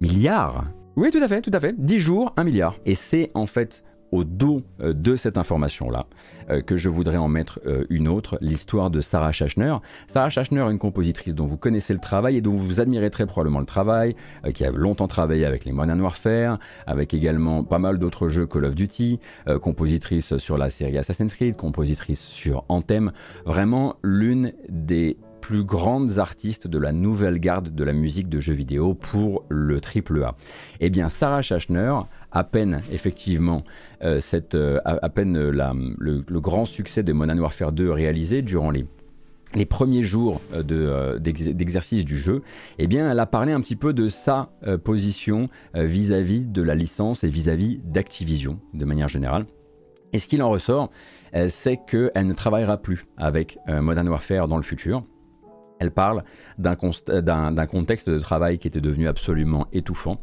Speaker 1: milliard. Oui, tout à fait, tout à fait. 10 jours, un milliard. Et c'est en fait au dos euh, de cette information-là euh, que je voudrais en mettre euh, une autre, l'histoire de Sarah Schachner. Sarah Schachner, une compositrice dont vous connaissez le travail et dont vous admirez très probablement le travail, qui a longtemps travaillé avec les Modern Warfare, avec également pas mal d'autres jeux Call of Duty, compositrice sur la série Assassin's Creed, compositrice sur Anthem, vraiment l'une des plus grandes artistes de la nouvelle garde de la musique de jeux vidéo pour le AAA. Eh bien, Sarah Schachner, à peine effectivement euh, cette, euh, à, peine le, grand succès de Modern Warfare 2 réalisé durant les les premiers jours euh, d'exercice du jeu, eh bien, elle a parlé un petit peu de sa position vis-à-vis de la licence et vis-à-vis d'Activision de manière générale. Et ce qu'il en ressort, c'est qu'elle ne travaillera plus avec Modern Warfare dans le futur. Elle parle d'un contexte de travail qui était devenu absolument étouffant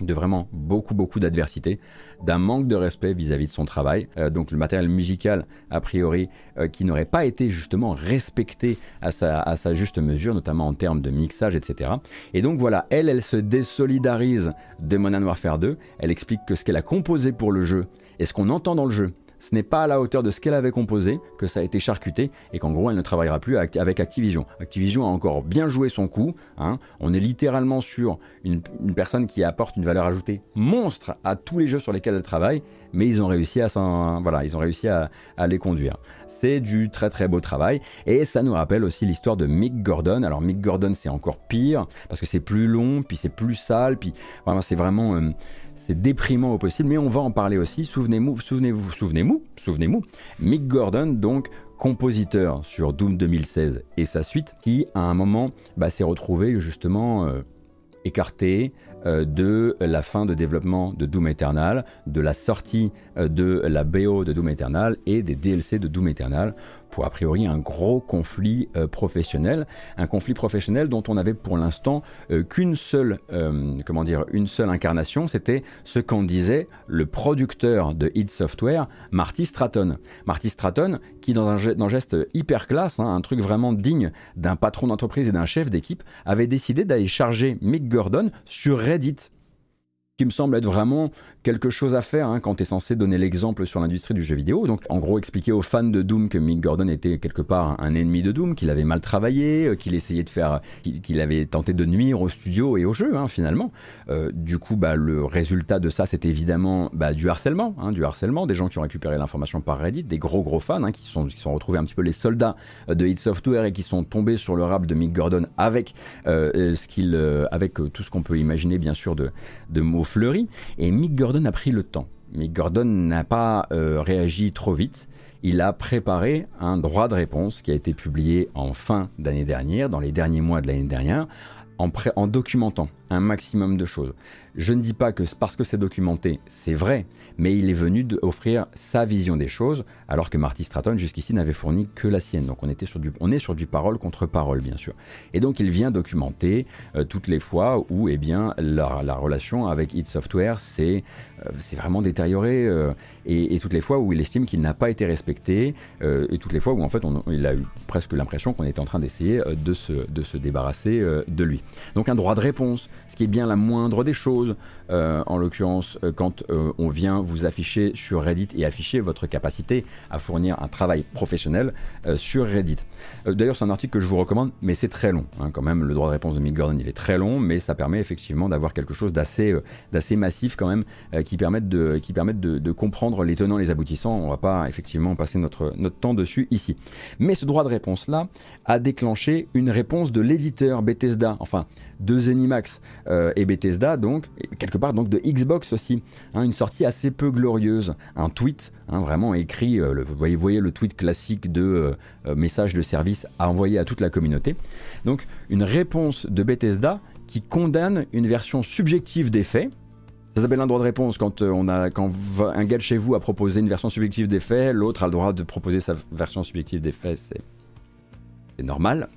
Speaker 1: de vraiment beaucoup beaucoup d'adversité, d'un manque de respect vis-à-vis de son travail, euh, donc le matériel musical a priori euh, qui n'aurait pas été justement respecté à sa, à sa, juste mesure, notamment en termes de mixage, etc. Et donc voilà, elle, elle se désolidarise de Modern Warfare 2, elle explique que ce qu'elle a composé pour le jeu et ce qu'on entend dans le jeu ce n'est pas à la hauteur de ce qu'elle avait composé, que ça a été charcuté et qu'en gros elle ne travaillera plus avec Activision. Activision a encore bien joué son coup. Hein. On est littéralement sur une, personne qui apporte une valeur ajoutée monstre à tous les jeux sur lesquels elle travaille, mais ils ont réussi à, voilà, ils ont réussi à, les conduire. C'est du très très beau travail et ça nous rappelle aussi l'histoire de Mick Gordon. Alors Mick Gordon c'est encore pire parce que c'est plus long, puis c'est plus sale, puis vraiment c'est vraiment euh, c'est déprimant au possible, mais on va en parler aussi. Souvenez-vous, souvenez-vous, souvenez-vous, souvenez-vous, Mick Gordon, donc compositeur sur Doom 2016 et sa suite, qui à un moment bah, s'est retrouvé justement euh, écarté euh, de la fin de développement de Doom Eternal, de la sortie euh, de la BO de Doom Eternal et des DLC de Doom Eternal pour a priori un gros conflit euh, professionnel, un conflit professionnel dont on avait pour l'instant euh, qu'une seule, euh, comment dire, une seule incarnation, c'était ce qu'en disait le producteur de id Software, Marty Stratton. Marty Stratton, qui dans un, geste hyper classe, hein, un truc vraiment digne d'un patron d'entreprise et d'un chef d'équipe, avait décidé d'aller charger Mick Gordon sur Reddit qui me semble être vraiment quelque chose à faire hein, quand tu es censé donner l'exemple sur l'industrie du jeu vidéo. Donc en gros expliquer aux fans de Doom que Mick Gordon était quelque part un ennemi de Doom, qu'il avait mal travaillé, euh, qu'il essayait de faire, qu'il avait tenté de nuire au studio et au jeu hein, finalement. Euh, du coup, bah, le résultat de ça, c'est évidemment bah, du harcèlement, hein, du harcèlement, des gens qui ont récupéré l'information par Reddit, des gros gros fans qui sont sont retrouvés un petit peu les soldats de Hit Software et qui sont tombés sur le rap de Mick Gordon avec tout ce qu'on peut imaginer bien sûr de, de mots fleuris. Et Mick Gordon a pris le temps. Mick Gordon n'a pas euh, réagi trop vite. Il a préparé un droit de réponse qui a été publié en fin d'année dernière, dans les derniers mois de l'année dernière, en, documentant un maximum de choses. Je ne dis pas que parce que c'est documenté, c'est vrai, mais il est venu offrir sa vision des choses, alors que Marty Stratton jusqu'ici n'avait fourni que la sienne. Donc on, était sur du, on est sur du parole contre parole, bien sûr. Et donc il vient documenter euh, toutes les fois où eh bien, la, la relation avec It Software s'est euh, vraiment détériorée, euh, et, toutes les fois où il estime qu'il n'a pas été respecté, et toutes les fois où en fait il a eu presque l'impression qu'on était en train d'essayer de se, de se débarrasser de lui. Donc un droit de réponse, ce qui est bien la moindre des choses, en l'occurrence quand on vient vous afficher sur Reddit et afficher votre capacité à fournir un travail professionnel euh, sur Reddit. Euh, d'ailleurs, c'est un article que je vous recommande, mais c'est très long. Hein, quand même, le droit de réponse de Mick Gordon, il est très long, mais ça permet effectivement d'avoir quelque chose d'assez euh, d'assez massif quand même, qui permettent de, qui permettent de, comprendre les tenants, les aboutissants. On va pas effectivement passer notre, notre temps dessus ici. Mais ce droit de réponse-là a déclenché une réponse de l'éditeur Bethesda, enfin de Zenimax et Bethesda, donc quelque part donc de Xbox aussi, hein, une sortie assez peu glorieuse, un tweet hein, vraiment écrit, euh, vous, voyez, le tweet classique de euh, euh, message de service à envoyer à toute la communauté. Donc une réponse de Bethesda qui condamne une version subjective des faits. Ça s'appelle un droit de réponse quand, quand un gars de chez vous a proposé une version subjective des faits, l'autre a le droit de proposer sa version subjective des faits, c'est normal.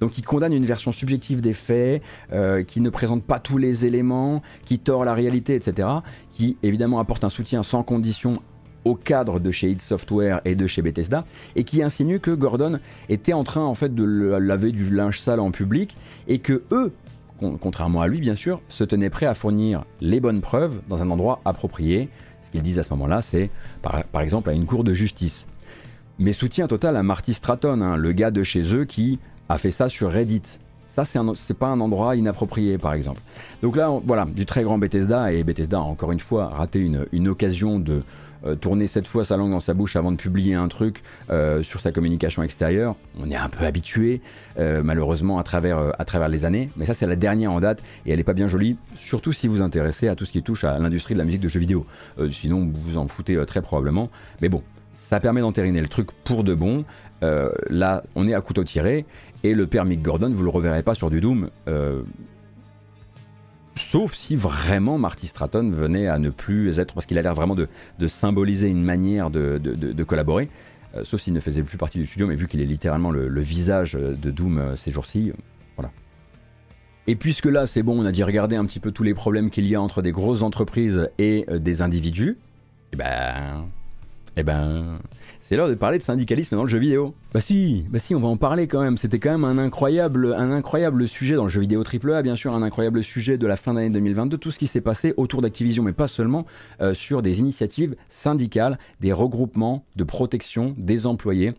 Speaker 1: Donc il condamne une version subjective des faits, euh, qui ne présente pas tous les éléments, qui tord la réalité, etc. Qui évidemment apporte un soutien sans condition au cadre de chez id Software et de chez Bethesda, et qui insinue que Gordon était en train en fait de laver du linge sale en public, et que eux, contrairement à lui bien sûr, se tenaient prêts à fournir les bonnes preuves dans un endroit approprié. Ce qu'ils disent à ce moment-là, c'est par, exemple à une cour de justice. Mais soutien total à Marty Stratton, hein, le gars de chez eux qui a fait ça sur Reddit. Ça, c'est pas un endroit inapproprié, par exemple. Donc là, voilà, du très grand Bethesda, et Bethesda a encore une fois raté une, occasion de euh, tourner cette fois sa langue dans sa bouche avant de publier un truc euh, sur sa communication extérieure. On est un peu habitué, euh, malheureusement, à travers, les années, mais ça, c'est la dernière en date, et elle est pas bien jolie, surtout si vous vous intéressez à tout ce qui touche à l'industrie de la musique de jeux vidéo. sinon, vous vous en foutez très probablement. Mais bon, ça permet d'entériner le truc pour de bon. là, on est à couteau tiré, et le père Mick Gordon, vous le reverrez pas sur du Doom. Euh, sauf si vraiment Marty Stratton venait à ne plus être, parce qu'il a l'air vraiment de, symboliser une manière de, collaborer, euh, sauf s'il ne faisait plus partie du studio, mais vu qu'il est littéralement le, visage de Doom euh, ces jours-ci, voilà. Et puisque là c'est bon, on a dit regarder un petit peu tous les problèmes qu'il y a entre des grosses entreprises et des individus, et eh ben, eh ben, c'est l'heure de parler de syndicalisme dans le jeu vidéo. Bah si, bah si, on va en parler quand même. C'était quand même un incroyable, un incroyable sujet dans le jeu vidéo AAA, bien sûr, un incroyable sujet de la fin d'année 2022, tout ce qui s'est passé autour d'Activision, mais pas seulement, euh, sur des initiatives syndicales, des regroupements de protection des employés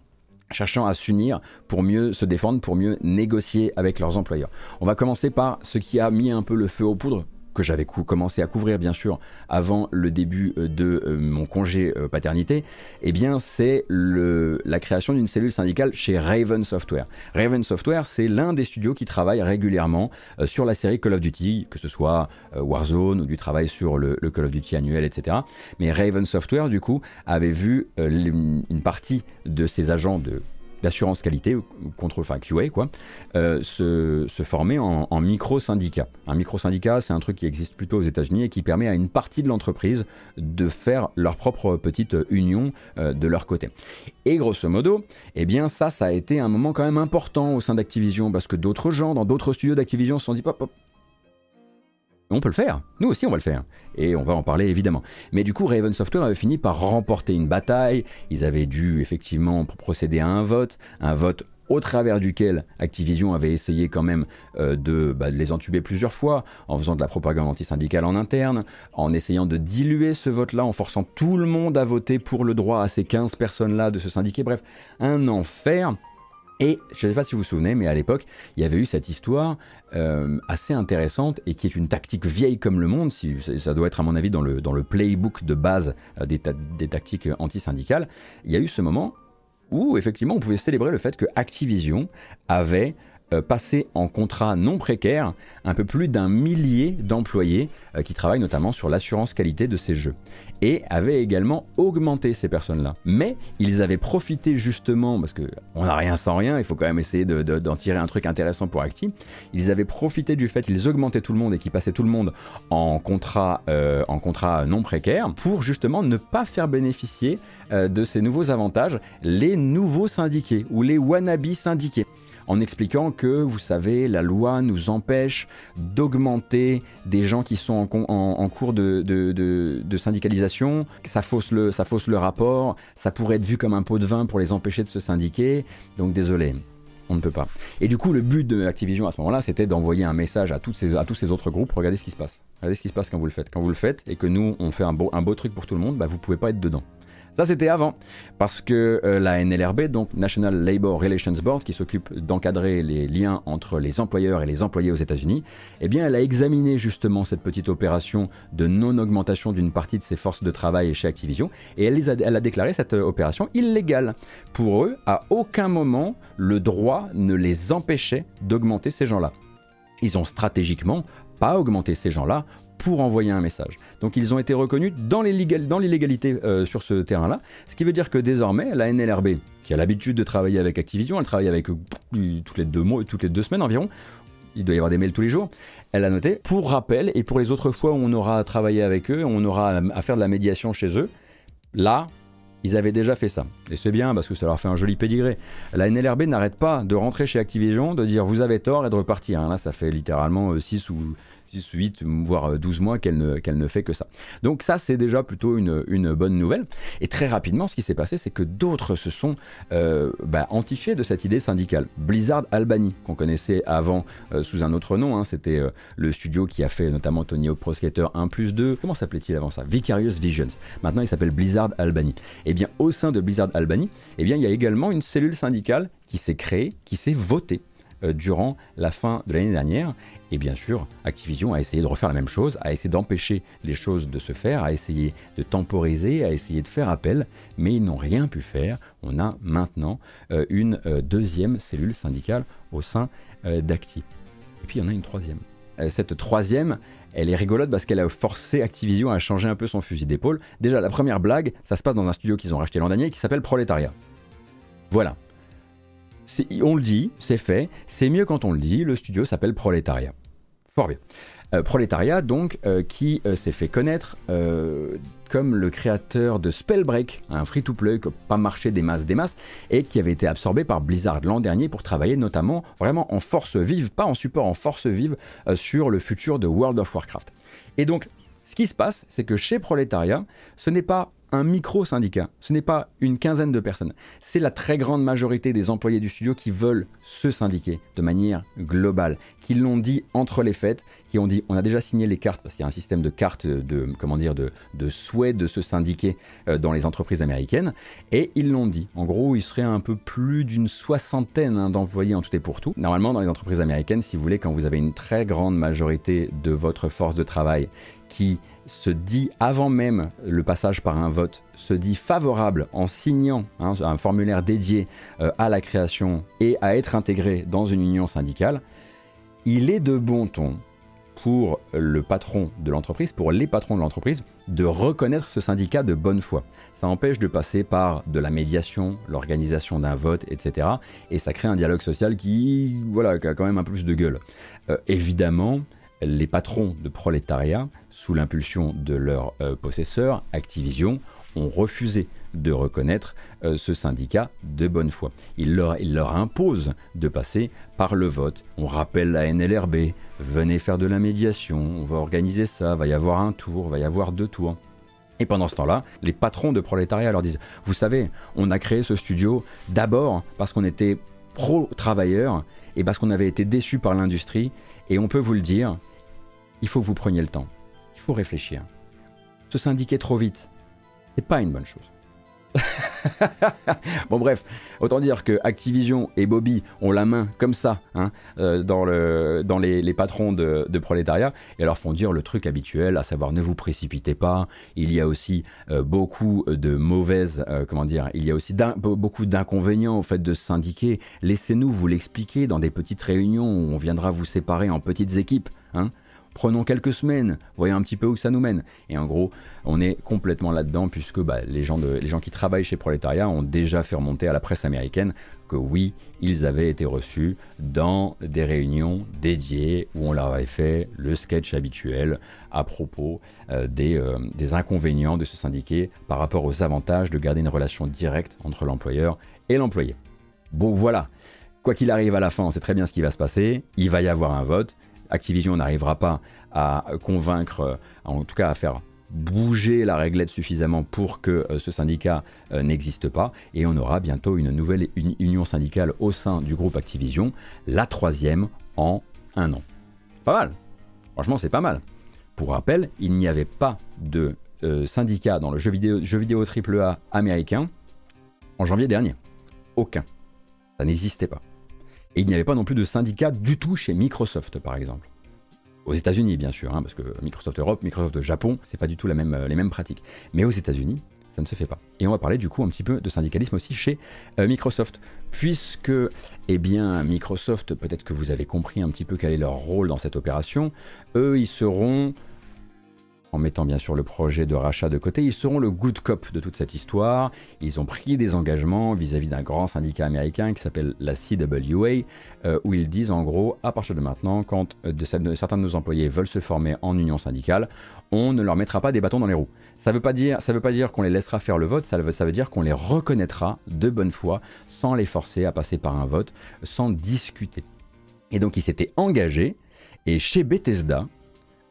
Speaker 1: cherchant à s'unir pour mieux se défendre, pour mieux négocier avec leurs employeurs. On va commencer par ce qui a mis un peu le feu aux poudres que j'avais commencé à couvrir bien sûr avant le début euh, de euh, mon congé euh, paternité, eh bien c'est la création d'une cellule syndicale chez Raven Software. Raven Software, c'est l'un des studios qui travaille régulièrement sur la série Call of Duty, que ce soit Warzone ou du travail sur le, Call of Duty annuel, etc. Mais Raven Software, du coup, avait vu une partie de ses agents de d'assurance qualité, contrôle, enfin QA, quoi, euh, se, former en, micro-syndicat. Un micro-syndicat, c'est un truc qui existe plutôt aux États-Unis et qui permet à une partie de l'entreprise de faire leur propre petite union euh, de leur côté. Et grosso modo, eh bien, ça, ça a été un moment quand même important au sein d'Activision parce que d'autres gens, dans d'autres studios d'Activision, se sont dit, pop, pop, on peut le faire, nous aussi on va le faire, et on va en parler évidemment. Mais du coup, Raven Software avait fini par remporter une bataille, ils avaient dû effectivement procéder à un vote, un vote au travers duquel Activision avait essayé quand même euh, de, bah, de les entuber plusieurs fois, en faisant de la propagande anti-syndicale en interne, en essayant de diluer ce vote-là, en forçant tout le monde à voter pour le droit à ces 15 personnes-là de se syndiquer. Bref, un enfer. Et je ne sais pas si vous vous souvenez, mais à l'époque, il y avait eu cette histoire euh, assez intéressante et qui est une tactique vieille comme le monde, si, ça doit être à mon avis dans le, dans le playbook de base euh, des, des tactiques anti-syndicales. Il y a eu ce moment où effectivement on pouvait célébrer le fait que Activision avait euh, passé en contrat non précaire un peu plus d'un millier d'employés qui travaillent notamment sur l'assurance qualité de ces jeux et avait également augmenté ces personnes-là. Mais ils avaient profité justement, parce qu'on n'a rien sans rien, il faut quand même essayer de- de- d'en tirer un truc intéressant pour Acti, ils avaient profité du fait qu'ils augmentaient tout le monde et qu'ils passaient tout le monde en contrat, euh, en contrat non précaire pour justement ne pas faire bénéficier euh, de ces nouveaux avantages les nouveaux syndiqués ou les wannabe syndiqués en expliquant que, vous savez, la loi nous empêche d'augmenter des gens qui sont en, cours de, syndicalisation, ça fausse, le, ça fausse le rapport, ça pourrait être vu comme un pot de vin pour les empêcher de se syndiquer, donc désolé. On ne peut pas. Et du coup, le but de Activision à ce moment-là, c'était d'envoyer un message à, tous ces autres groupes. Regardez ce qui se passe. Regardez ce qui se passe quand vous le faites. Quand vous le faites et que nous, on fait un beau, un beau truc pour tout le monde, bah, vous pouvez pas être dedans. Ça, c'était avant, parce que euh, la NLRB, donc National Labor Relations Board, qui s'occupe d'encadrer les liens entre les employeurs et les employés aux États-Unis, eh bien, elle a examiné justement cette petite opération de non-augmentation d'une partie de ses forces de travail chez Activision, et elle, a, déclaré cette euh, opération illégale. Pour eux, à aucun moment, le droit ne les empêchait d'augmenter ces gens-là. Ils ont stratégiquement pas augmenté ces gens-là pour envoyer un message. Donc ils ont été reconnus dans l'illégal- dans l'illégalité euh, sur ce terrain-là, ce qui veut dire que désormais la NLRB, qui a l'habitude de travailler avec Activision, elle travaille avec pff, toutes les deux toutes les deux semaines environ. Il doit y avoir des mails tous les jours. Elle a noté, pour rappel, et pour les autres fois où on aura travaillé avec eux, on aura à faire de la médiation chez eux, là, ils avaient déjà fait ça. Et c'est bien parce que ça leur fait un joli pédigré. La NLRB n'arrête pas de rentrer chez Activision, de dire vous avez tort et de repartir. hein. Là, ça fait littéralement 6 ou 6 ou 8, voire euh, 12 mois qu'elle ne, fait que ça. Donc ça, c'est déjà plutôt une, bonne nouvelle. Et très rapidement, ce qui s'est passé, c'est que d'autres se sont euh, bah, entichés de cette idée syndicale. Blizzard Albany, qu'on connaissait avant euh, sous un autre nom, hein, c'était euh, le studio qui a fait notamment Tony Hawk Pro Skater 1 plus 2. Comment s'appelait-il avant ça? Vicarious Visions. Maintenant, il s'appelle Blizzard Albany. Et bien, au sein de Blizzard Albany, eh bien, il y a également une cellule syndicale qui s'est créée, qui s'est votée euh, durant la fin de l'année dernière. Et bien sûr, Activision a essayé de refaire la même chose, a essayé d'empêcher les choses de se faire, a essayé de temporiser, a essayé de faire appel, mais ils n'ont rien pu faire. On a maintenant euh, une euh, deuxième cellule syndicale au sein euh, d'Acti. Et puis il y en a une troisième. Euh, cette troisième, elle est rigolote parce qu'elle a forcé Activision à changer un peu son fusil d'épaule. Déjà, la première blague, ça se passe dans un studio qu'ils ont racheté l'an dernier qui s'appelle Proletariat. Voilà. On le dit, c'est fait, c'est mieux quand on le dit, le studio s'appelle Proletariat. Fort bien. Euh, Proletariat, donc, euh, qui euh, s'est fait connaître euh, comme le créateur de Spellbreak, un free-to-play pas marché des masses des masses, et qui avait été absorbé par Blizzard l'an dernier pour travailler notamment vraiment en force vive, pas en support, en force vive, sur le futur de World of Warcraft. Et donc, ce qui se passe, c'est que chez Proletariat, ce n'est pas un micro-syndicat, ce n'est pas une quinzaine de personnes, c'est la très grande majorité des employés du studio qui veulent se syndiquer de manière globale, qui l'ont dit entre les fêtes, qui ont dit on a déjà signé les cartes, parce qu'il y a un système de cartes de, comment dire, de, de souhait de se syndiquer euh, dans les entreprises américaines, et ils l'ont dit. En gros, il serait un peu plus d'une soixantaine hein, d'employés en tout et pour tout. Normalement, dans les entreprises américaines, si vous voulez, quand vous avez une très grande majorité de votre force de travail qui se dit avant même le passage par un vote, se dit favorable en signant hein, un formulaire dédié euh, à la création et à être intégré dans une union syndicale, il est de bon ton pour le patron de l'entreprise, pour les patrons de l'entreprise, de reconnaître ce syndicat de bonne foi. Ça empêche de passer par de la médiation, l'organisation d'un vote, etc. Et ça crée un dialogue social qui, voilà, qui a quand même un peu plus de gueule. Euh, évidemment, les patrons de prolétariat, sous l'impulsion de leur euh, possesseur, Activision, ont refusé de reconnaître euh, ce syndicat de bonne foi. Il leur, il leur impose de passer par le vote. On rappelle la NLRB, venez faire de la médiation, on va organiser ça, va y avoir un tour, va y avoir deux tours. Et pendant ce temps-là, les patrons de prolétariat leur disent, vous savez, on a créé ce studio d'abord parce qu'on était pro-travailleurs et parce qu'on avait été déçus par l'industrie. Et on peut vous le dire, il faut que vous preniez le temps. Faut réfléchir. Se syndiquer trop vite, c'est pas une bonne chose. bon bref, autant dire que Activision et Bobby ont la main comme ça hein, euh, dans, le, dans les, patrons de, prolétariat et leur font dire le truc habituel, à savoir ne vous précipitez pas. Il y a aussi euh, beaucoup de mauvaises, euh, comment dire, il y a aussi beaucoup d'inconvénients au fait de syndiquer. Laissez-nous vous l'expliquer dans des petites réunions où on viendra vous séparer en petites équipes. Hein prenons quelques semaines, voyons un petit peu où ça nous mène. Et en gros, on est complètement là-dedans puisque bah, les, gens qui travaillent chez Proletariat ont déjà fait remonter à la presse américaine que oui, ils avaient été reçus dans des réunions dédiées où on leur avait fait le sketch habituel à propos euh, des, euh, des inconvénients de se syndiquer par rapport aux avantages de garder une relation directe entre l'employeur et l'employé. Bon voilà, quoi qu'il arrive à la fin, on sait très bien ce qui va se passer, il va y avoir un vote, Activision n'arrivera pas à convaincre, euh, en tout cas à faire bouger la réglette suffisamment pour que euh, ce syndicat euh, n'existe pas et on aura bientôt une nouvelle union syndicale au sein du groupe Activision, la troisième en un an. Pas mal. Franchement, c'est pas mal. Pour rappel, il n'y avait pas de syndicat dans le jeu vidéo, jeu vidéo AAA américain en janvier dernier. Aucun. Ça n'existait pas. Et il n'y avait pas non plus de syndicat du tout chez Microsoft, par exemple. Aux États-Unis, bien sûr, hein, parce que Microsoft Europe, Microsoft Japon, c'est pas du tout même, les mêmes pratiques. Mais aux États-Unis, ça ne se fait pas. Et on va parler du coup un petit peu de syndicalisme aussi chez euh, Microsoft, puisque, eh bien, Microsoft, peut-être que vous avez compris un petit peu quel est leur rôle dans cette opération, eux, ils seront en mettant bien sûr le projet de rachat de côté, ils seront le good cop de toute cette histoire. Ils ont pris des engagements vis-à-vis d'un grand syndicat américain qui s'appelle la CWA, euh, où ils disent en gros, à partir de maintenant, quand euh, certains de nos employés veulent se former en union syndicale, on ne leur mettra pas des bâtons dans les roues. Ça ne veut pas dire, ça veut pas dire qu'on les laissera faire le vote, ça veut, ça veut dire qu'on les reconnaîtra de bonne foi, sans les forcer à passer par un vote, sans discuter. Et donc ils s'étaient engagés, et chez Bethesda,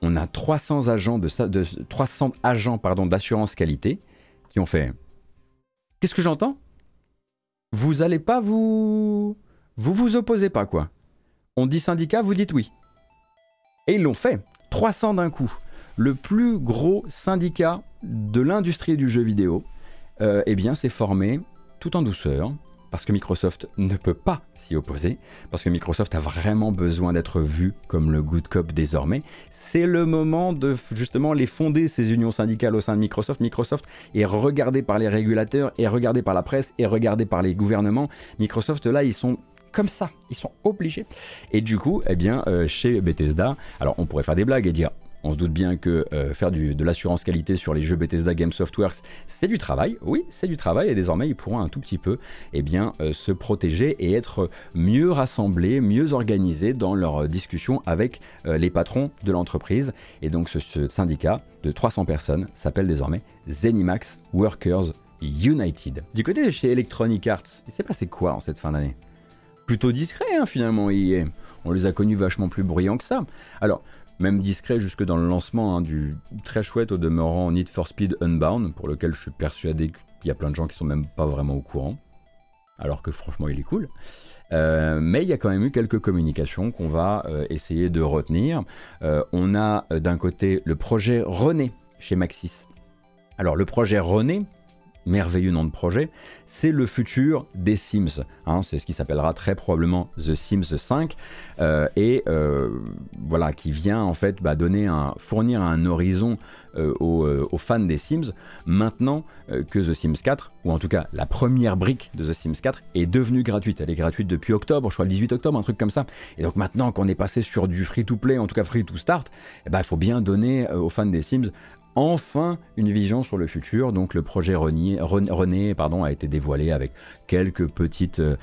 Speaker 1: on a 300 agents de, de 300 agents d'assurance qualité qui ont fait Qu'est-ce que j'entends? Vous allez pas vous vous vous opposez pas quoi. On dit syndicat, vous dites oui. Et ils l'ont fait. 300 d'un coup. Le plus gros syndicat de l'industrie du jeu vidéo, euh, eh bien, s'est formé tout en douceur, parce que Microsoft ne peut pas s'y opposer, parce que Microsoft a vraiment besoin d'être vu comme le good cop désormais. C'est le moment de justement les fonder, ces unions syndicales au sein de Microsoft. Microsoft est regardé par les régulateurs, est regardé par la presse, est regardé par les gouvernements. Microsoft, là, ils sont comme ça, ils sont obligés. Et du coup, eh bien, euh, chez Bethesda, alors on pourrait faire des blagues et dire on se doute bien que euh, faire de l'assurance qualité sur les jeux Bethesda Game Softworks, c'est du travail. Oui, c'est du travail et désormais ils pourront un tout petit peu eh euh, se protéger et être mieux rassemblés, mieux organisés dans leurs discussions avec euh, les patrons de l'entreprise. Et donc ce, syndicat de 300 personnes s'appelle désormais Zenimax Workers United. Du côté de chez Electronic Arts, il s'est passé quoi en cette fin d'année? Plutôt discret hein, finalement, on les a connus vachement plus bruyants que ça. Alors, même discret jusque dans le lancement hein, du très chouette au demeurant Need for Speed Unbound, pour lequel je suis persuadé qu'il y a plein de gens qui sont même pas vraiment au courant, alors que franchement il est cool. Euh, mais il y a quand même eu quelques communications qu'on va euh, essayer de retenir. Euh, on a d'un côté le projet René chez Maxis. Alors le projet René, merveilleux nom de projet, c'est le futur des Sims. Hein. c'est ce qui s'appellera très probablement The Sims 5 euh, et euh, voilà qui vient en fait bah, un, fournir un horizon euh, aux, fans des Sims maintenant que The Sims 4 ou en tout cas la première brique de The Sims 4 est devenue gratuite. Elle est gratuite depuis octobre, je crois le 18 octobre, un truc comme ça. Et donc maintenant qu'on est passé sur du free to play, en tout cas free to start, eh ben, il faut bien donner aux fans des Sims enfin une vision sur le futur. Donc le projet René, a été dévoilé avec quelques, euh,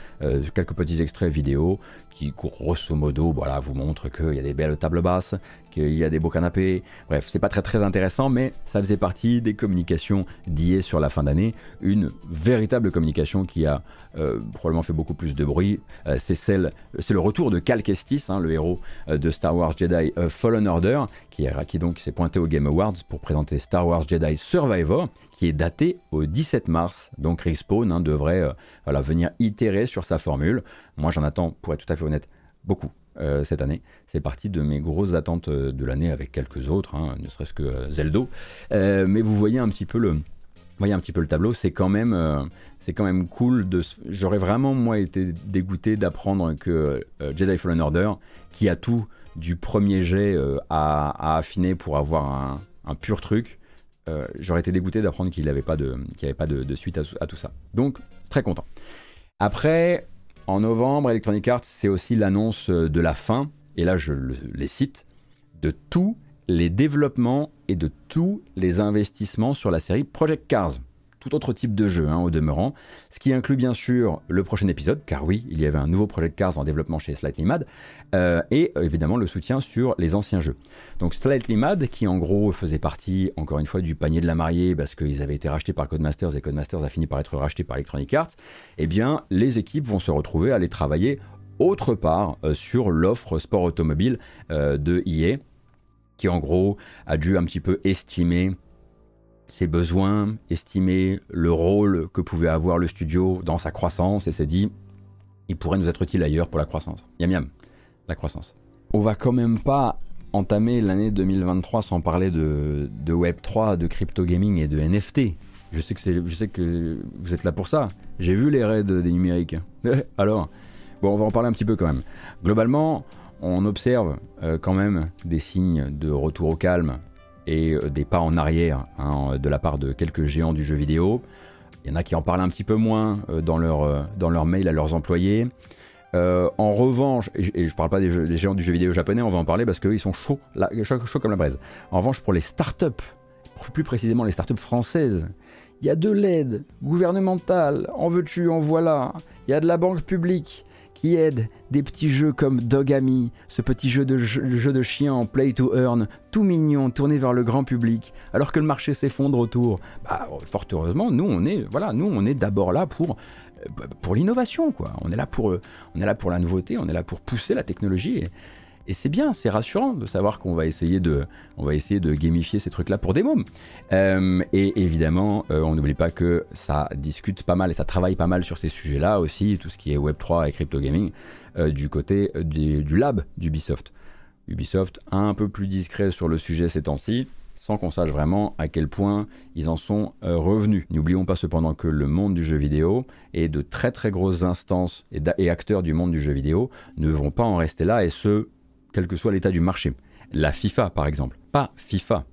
Speaker 1: quelques petits extraits vidéo qui grosso modo voilà, vous montre qu'il y a des belles tables basses, qu'il y a des beaux canapés. Bref, c'est pas très très intéressant, mais ça faisait partie des communications d'IA sur la fin d'année. Une véritable communication qui a euh, probablement fait beaucoup plus de bruit. Euh, c'est celle, c'est le retour de Cal Kestis, hein, le héros euh, de Star Wars Jedi Fallen Order, qui, donc s'est pointé au Game Awards pour présenter Star Wars Jedi Survivor, est daté au 17 mars. Donc Respawn hein, devrait voilà, venir itérer sur sa formule. Moi, j'en attends, pour être tout à fait honnête, beaucoup. Euh, cette année. C'est partie de mes grosses attentes euh, de l'année avec quelques autres, hein, ne serait-ce que euh, Zeldo. mais vous voyez un petit peu le, voyez un petit peu le tableau. C'est quand même, c'est quand même cool. De, j'aurais vraiment moi été dégoûté d'apprendre que Jedi Fallen Order, qui a tout du premier jet à, affiner pour avoir un, pur truc. J'aurais été dégoûté d'apprendre qu'il n'avait pas de, qu'il avait pas de, suite à, tout ça. Donc très content. Après, en novembre, Electronic Arts, c'est aussi l'annonce euh, de la fin, et là je les cite, de tous les développements et de tous les investissements sur la série Project Cars tout autre type de jeu hein, au demeurant, ce qui inclut bien sûr le prochain épisode, car oui, il y avait un nouveau projet de Cars en développement chez Slightly Mad, euh, et évidemment le soutien sur les anciens jeux. Donc Slightly Mad, qui en gros faisait partie, encore une fois, du panier de la mariée, parce qu'ils avaient été rachetés par Codemasters, et Codemasters a fini par être racheté par Electronic Arts, eh bien les équipes vont se retrouver à aller travailler autre part euh, sur l'offre sport automobile euh, de EA, qui en gros a dû un petit peu estimer ses besoins, estimer le rôle que pouvait avoir le studio dans sa croissance et s'est dit, il pourrait nous être utile ailleurs pour la croissance. Yam yam, la croissance. On va quand même pas entamer l'année 2023 sans parler de, Web3, de crypto gaming et de NFT. Je sais, que je sais que vous êtes là pour ça. J'ai vu les raids des numériques. Alors, bon, on va en parler un petit peu quand même. Globalement, on observe euh, quand même des signes de retour au calme et euh, des pas en arrière hein, de la part de quelques géants du jeu vidéo. Il y en a qui en parlent un petit peu moins euh, dans leur, euh, dans mail à leurs employés. en revanche, et, je ne parle pas des, géants du jeu vidéo japonais, on va en parler parce qu'ils sont chauds, chauds, comme la braise. En revanche, pour les startups, plus précisément les startups françaises, il y a de l'aide gouvernementale, en veux-tu, en voilà. Il y a de la banque publique qui aide des petits jeux comme Dogami, ce petit jeu de, jeu de chien en play to earn, tout mignon, tourné vers le grand public, alors que le marché s'effondre autour. Bah, fort heureusement, nous on est, voilà, nous on est d'abord là pour euh, pour l'innovation, quoi. On est là pour, on est là pour la nouveauté, on est là pour pousser la technologie. Et c'est bien, c'est rassurant de savoir qu'on va essayer de, on va essayer de gamifier ces trucs-là pour des mômes. Euh, et évidemment, euh, on n'oublie pas que ça discute pas mal et ça travaille pas mal sur ces sujets-là aussi, tout ce qui est Web3 et crypto gaming, euh, du côté du, du lab d'Ubisoft. Ubisoft un peu plus discret sur le sujet ces temps-ci, sans qu'on sache vraiment à quel point ils en sont revenus. N'oublions pas cependant que le monde du jeu vidéo et de très très grosses instances et, et, acteurs du monde du jeu vidéo ne vont pas en rester là, et ce, quel que soit l'état du marché. La FIFA, par exemple, pas FIFA.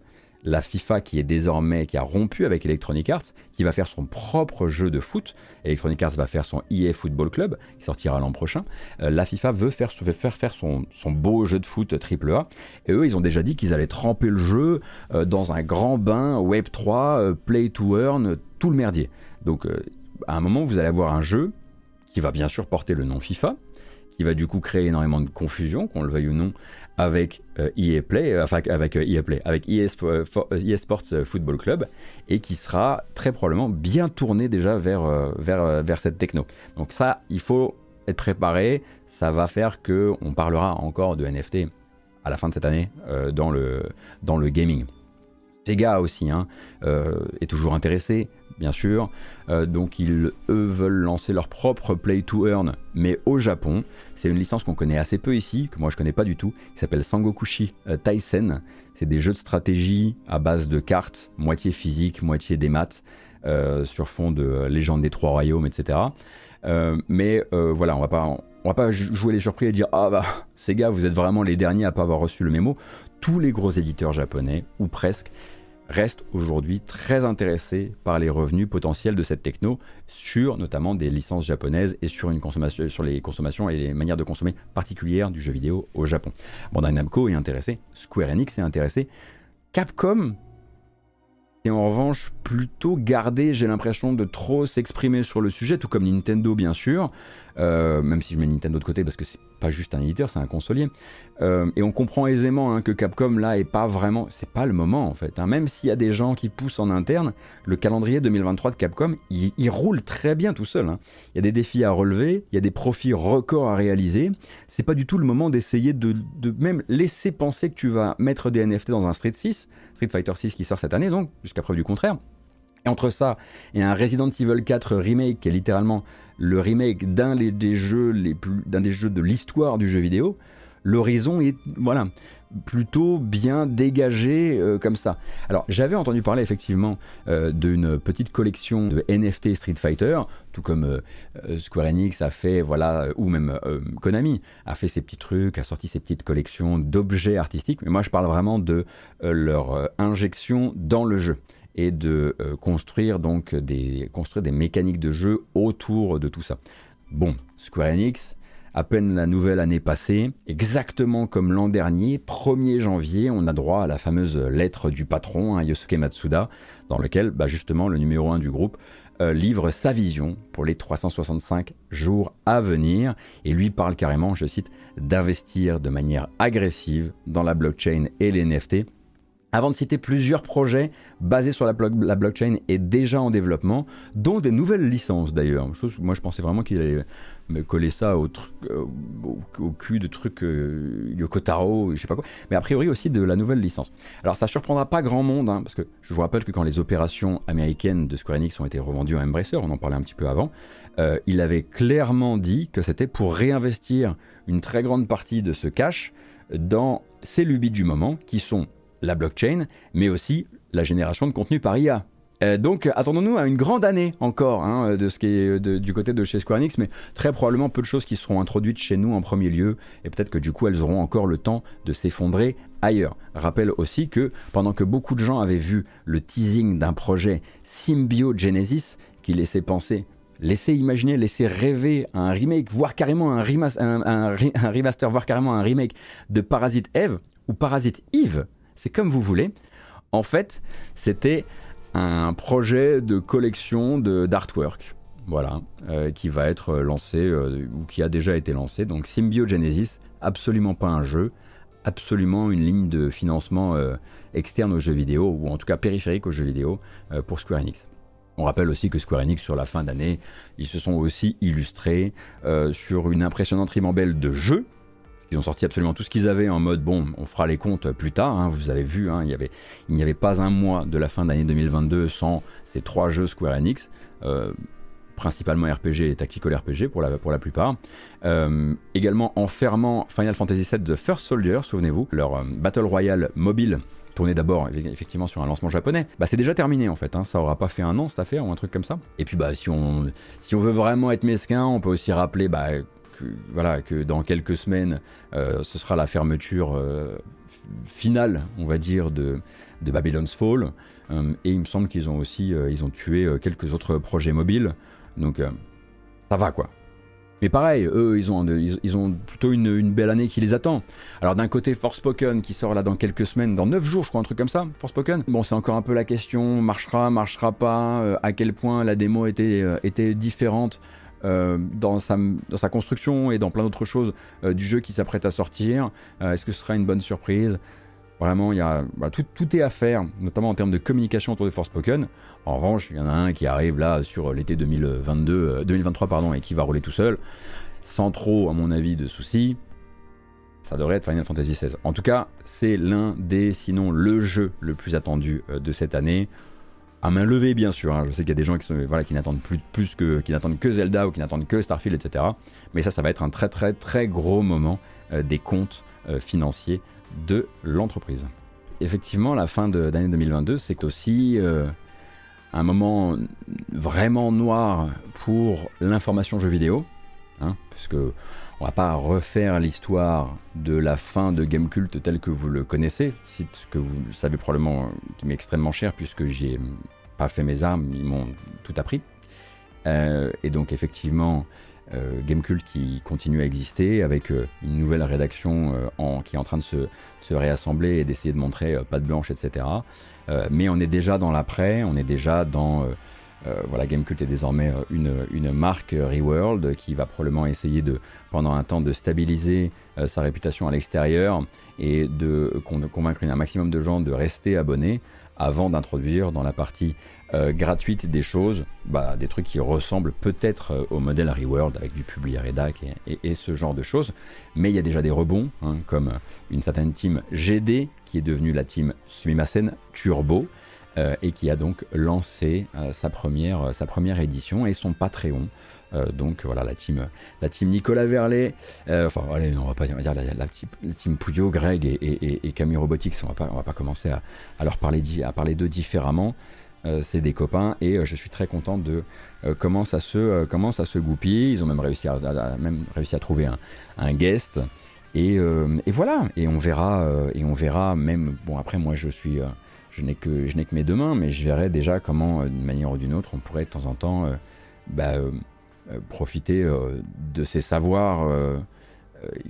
Speaker 1: La FIFA qui est désormais, qui a rompu avec Electronic Arts, qui va faire son propre jeu de foot. Electronic Arts va faire son EA Football Club, qui sortira l'an prochain. Euh, la FIFA veut faire, faire, faire son, beau jeu de foot AAA. Et eux, ils ont déjà dit qu'ils allaient tremper le jeu euh, dans un grand bain Web3, euh, Play to Earn, tout le merdier. Donc, à un moment, vous allez avoir un jeu qui va bien sûr porter le nom FIFA, qui va du coup créer énormément de confusion, qu'on le veuille ou non, avec euh, EA Play, euh, enfin avec EA euh, Play, avec EA, e Football Club, et qui sera très probablement bien tourné déjà vers, vers, vers cette techno. Donc ça, il faut être préparé, ça va faire que on parlera encore de NFT à la fin de cette année dans, le, dans le gaming. Sega aussi hein, est toujours intéressé, bien sûr. Euh, donc ils, eux, veulent lancer leur propre Play to Earn, mais au Japon. C'est une licence qu'on connaît assez peu ici, que moi je connais pas du tout, qui s'appelle Sangokushi euh, Taisen. C'est des jeux de stratégie à base de cartes, moitié physique, moitié des maths, euh, sur fond de légende des trois royaumes, etc. mais voilà, on va. On va pas jouer les surpris et dire ah bah ces gars vous êtes vraiment les derniers à pas avoir reçu le mémo. Tous les gros éditeurs japonais ou presque reste aujourd'hui très intéressé par les revenus potentiels de cette techno sur notamment des licences japonaises et sur, une consommation, sur les consommations et les manières de consommer particulières du jeu vidéo au Japon. Bandai Namco est intéressé, Square Enix est intéressé, Capcom est en revanche plutôt gardé, j'ai l'impression, de trop s'exprimer sur le sujet, tout comme Nintendo bien sûr. euh, même si je mets Nintendo de côté parce que c'est pas juste un éditeur, c'est un consolier. Euh, et on comprend aisément hein, que Capcom là est pas vraiment, c'est pas le moment en fait. hein. Même s'il y a des gens qui poussent en interne, le calendrier 2023 de Capcom, il, roule très bien tout seul. hein. Il y a des défis à relever, il y a des profits records à réaliser. C'est pas du tout le moment d'essayer de, de même laisser penser que tu vas mettre des NFT dans un Street 6, Street Fighter 6 qui sort cette année donc, jusqu'à preuve du contraire. Et entre ça et un Resident Evil 4 remake qui est littéralement le remake d'un des jeux les plus jeux de l'histoire du jeu vidéo, l'horizon est voilà plutôt bien dégagé euh, comme ça. Alors j'avais entendu parler effectivement euh, d'une petite collection de NFT Street Fighter, tout comme euh, Square Enix a fait voilà ou même Konami a fait ses petits trucs, a sorti ses petites collections d'objets artistiques. Mais moi je parle vraiment de leur injection dans le jeu et de euh, construire donc des construire des mécaniques de jeu autour de tout ça. Bon, Square Enix, à peine la nouvelle année passée, exactement comme l'an dernier, 1er janvier, on a droit à la fameuse lettre du patron, hein, Yosuke Matsuda, dans lequel bah, justement le numéro 1 du groupe euh, livre sa vision pour les 365 jours à venir et lui parle carrément, je cite, d'investir de manière agressive dans la blockchain et les NFT avant de citer plusieurs projets basés sur la, blo- la blockchain et déjà en développement, dont des nouvelles licences d'ailleurs. Moi je pensais vraiment qu'il allait me coller ça au, euh, cul de trucs euh, Yoko Taro, je sais pas quoi. Mais a priori aussi de la nouvelle licence. Alors ça surprendra pas grand monde, hein, parce que je vous rappelle que quand les opérations américaines de Square Enix ont été revendues à Embracer, on en parlait un petit peu avant, euh, il avait clairement dit que c'était pour réinvestir une très grande partie de ce cash dans ces lubies du moment, qui sont la blockchain, mais aussi la génération de contenu par IA. Euh, donc attendons-nous à une grande année encore hein, de ce qui est de- du côté de chez Square Enix, mais très probablement peu de choses qui seront introduites chez nous en premier lieu, et peut-être que du coup elles auront encore le temps de s'effondrer ailleurs. Rappelle aussi que pendant que beaucoup de gens avaient vu le teasing d'un projet Symbiogenesis qui laissait penser laisser imaginer, laisser rêver un remake, voire carrément un, remas- un- un re- un remaster, voire carrément un remake de Parasite Eve ou Parasite Eve, c'est comme vous voulez. En fait, c'était un projet de collection de- d'artwork, voilà, euh, qui va être lancé euh, ou qui a déjà été lancé. Donc Symbiogenesis, absolument pas un jeu, absolument une ligne de financement euh, externe aux jeux vidéo ou en tout cas périphérique aux jeux vidéo euh, pour Square Enix. On rappelle aussi que Square Enix, sur la fin d'année, ils se sont aussi illustrés euh, sur une impressionnante ribambelle de jeux. Ils ont sorti absolument tout ce qu'ils avaient en mode bon, on fera les comptes plus tard. hein, vous avez vu, hein, il n'y avait pas un mois de la fin d'année 2022 sans ces trois jeux Square Enix, euh, principalement RPG et Tactical RPG pour la, plupart. Euh, également en fermant Final Fantasy VII de First Soldier, souvenez-vous, leur euh, Battle Royale mobile tourné d'abord effectivement sur un lancement japonais, bah c'est déjà terminé en fait, hein, ça aura pas fait un an cette affaire ou un truc comme ça. Et puis bah si on, si on veut vraiment être mesquin, on peut aussi rappeler bah, que, voilà, que dans quelques semaines, euh, ce sera la fermeture euh, finale, on va dire, de, de Babylon's Fall. Euh, et il me semble qu'ils ont aussi ils ont tué quelques autres projets mobiles. Donc ça va quoi. Mais pareil, eux, ils ont, ils, ont plutôt une, belle année qui les attend. Alors d'un côté, Forspoken qui sort là dans quelques semaines, dans 9 jours je crois, un truc comme ça, Forspoken. Bon, c'est encore un peu la question, marchera, marchera pas, à quel point la démo était, était différente euh, dans, sa, construction et dans plein d'autres choses euh, du jeu qui s'apprête à sortir. Euh, Est-ce que ce sera une bonne surprise? Vraiment, y a, bah, tout, est à faire, notamment en termes de communication autour de Forspoken. En revanche, il y en a un qui arrive là sur l'été 2022, euh, 2023 pardon, et qui va rouler tout seul, sans trop, à mon avis, de soucis. Ça devrait être Final Fantasy XVI. En tout cas, c'est l'un des, sinon le jeu le plus attendu de cette année. À main levée, bien sûr. hein. Je sais qu'il y a des gens qui, qui n'attendent plus, que, Zelda ou qui n'attendent que Starfield, etc. Mais ça, ça va être un très très très gros moment euh, des comptes euh, financiers de l'entreprise. Effectivement, la fin de- d'année 2022, c'est aussi euh, un moment vraiment noir pour l'information jeu vidéo, hein, on va pas refaire l'histoire de la fin de Gamecult tel que vous le connaissez, site que vous savez probablement euh, qui m'est extrêmement cher puisque j'ai euh, pas fait mes armes, ils m'ont tout appris. Euh, et donc effectivement, euh, Gamecult qui continue à exister avec une nouvelle rédaction qui est en train de se, se réassembler et d'essayer de montrer euh, patte blanche, etc. Mais on est déjà dans l'après, on est déjà dans euh, voilà, Gamecult est désormais une, une marque Reworld qui va probablement essayer de, pendant un temps de stabiliser sa réputation à l'extérieur et de convaincre un maximum de gens de rester abonnés avant d'introduire dans la partie euh, gratuite des choses, bah, des trucs qui ressemblent peut-être euh, au modèle Reworld avec du public rédac et, et, ce genre de choses. Mais il y a déjà des rebonds, hein, comme une certaine team GD qui est devenue la team Sumimasen Turbo. Euh, et qui a donc lancé sa, première, sa première édition et son Patreon. donc voilà la team, la team Nicolas Verlet, enfin allez, on va pas dire la, team, Pouillot, Greg et, et, Camille Robotics, on va pas, on va pas commencer à, leur parler, à parler d'eux différemment. Euh, c'est des copains et euh, je suis très content de euh, comment ça se comment ça se goupille. Ils ont même réussi à, même réussi à trouver un, guest et, voilà et on verra et on verra même bon après moi je suis je n'ai que que mes deux mains mais je verrai déjà comment d'une manière ou d'une autre on pourrait de temps en temps bah, profiter de ces savoirs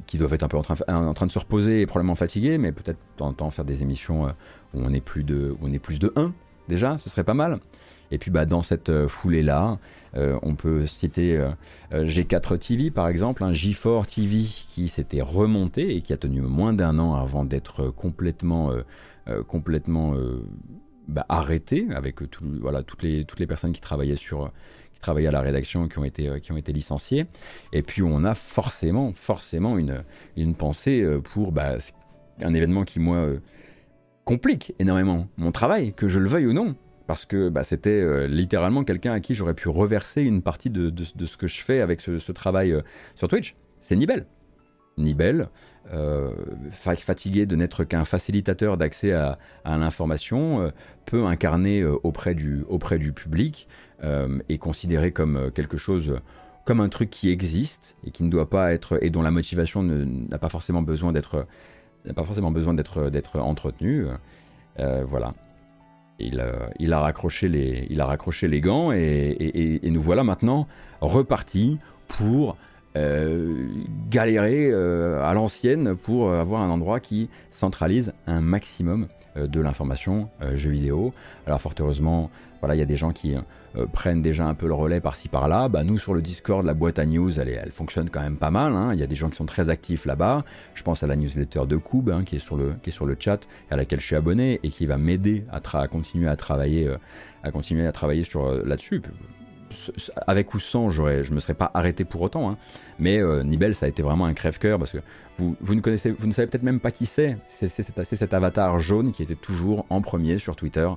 Speaker 1: qui doivent être un peu en train, en train de se reposer et probablement fatigués, mais peut-être de temps en temps faire des émissions où on est plus de, on est plus de 1, déjà, ce serait pas mal. Et puis bah, dans cette euh, foulée-là, euh, on peut citer euh, G4 TV par exemple, un G4 TV qui s'était remonté et qui a tenu moins d'un an avant d'être complètement, complètement bah, arrêté avec voilà, toutes, les, toutes les personnes qui travaillaient, sur, qui travaillaient à la rédaction qui ont été, qui ont été licenciées. Et puis on a forcément, forcément une, une pensée pour bah, un événement qui, moi, complique énormément mon travail, que je le veuille ou non. Parce que bah, c'était euh, littéralement quelqu'un à qui j'aurais pu reverser une partie de, ce que je fais avec ce, travail euh, sur Twitch. C'est Nibel. Nibel, euh, fatigué de n'être qu'un facilitateur d'accès à, l'information, peut incarner auprès, du, auprès du public et considéré comme quelque chose comme un truc qui existe et qui ne doit pas être et dont la motivation n'a pas forcément besoin d'être n'a pas forcément besoin d'être, d'être entretenu. Euh, voilà. Il, euh, a raccroché les, il a raccroché les gants et, nous voilà maintenant repartis pour euh, galérer à l'ancienne pour avoir un endroit qui centralise un maximum de l'information jeux vidéo. Alors fort heureusement, voilà, il y a des gens qui euh, prennent déjà un peu le relais par-ci par-là. Bah, nous, sur le Discord, la boîte à news, elle, elle fonctionne quand même pas mal. Hein. Il y a des gens qui sont très actifs là-bas. Je pense à la newsletter de Koub, hein, qui, est sur le, qui est sur le chat, à laquelle je suis abonné et qui va m'aider à, continuer à travailler, euh, à continuer à travailler sur euh, là-dessus avec ou sans, je me serais pas arrêté pour autant. Hein. Mais Nibel, ça a été vraiment un crève-cœur parce que vous, vous, ne connaissez, savez peut-être même pas qui c'est. C'est cet avatar jaune qui était toujours en premier sur Twitter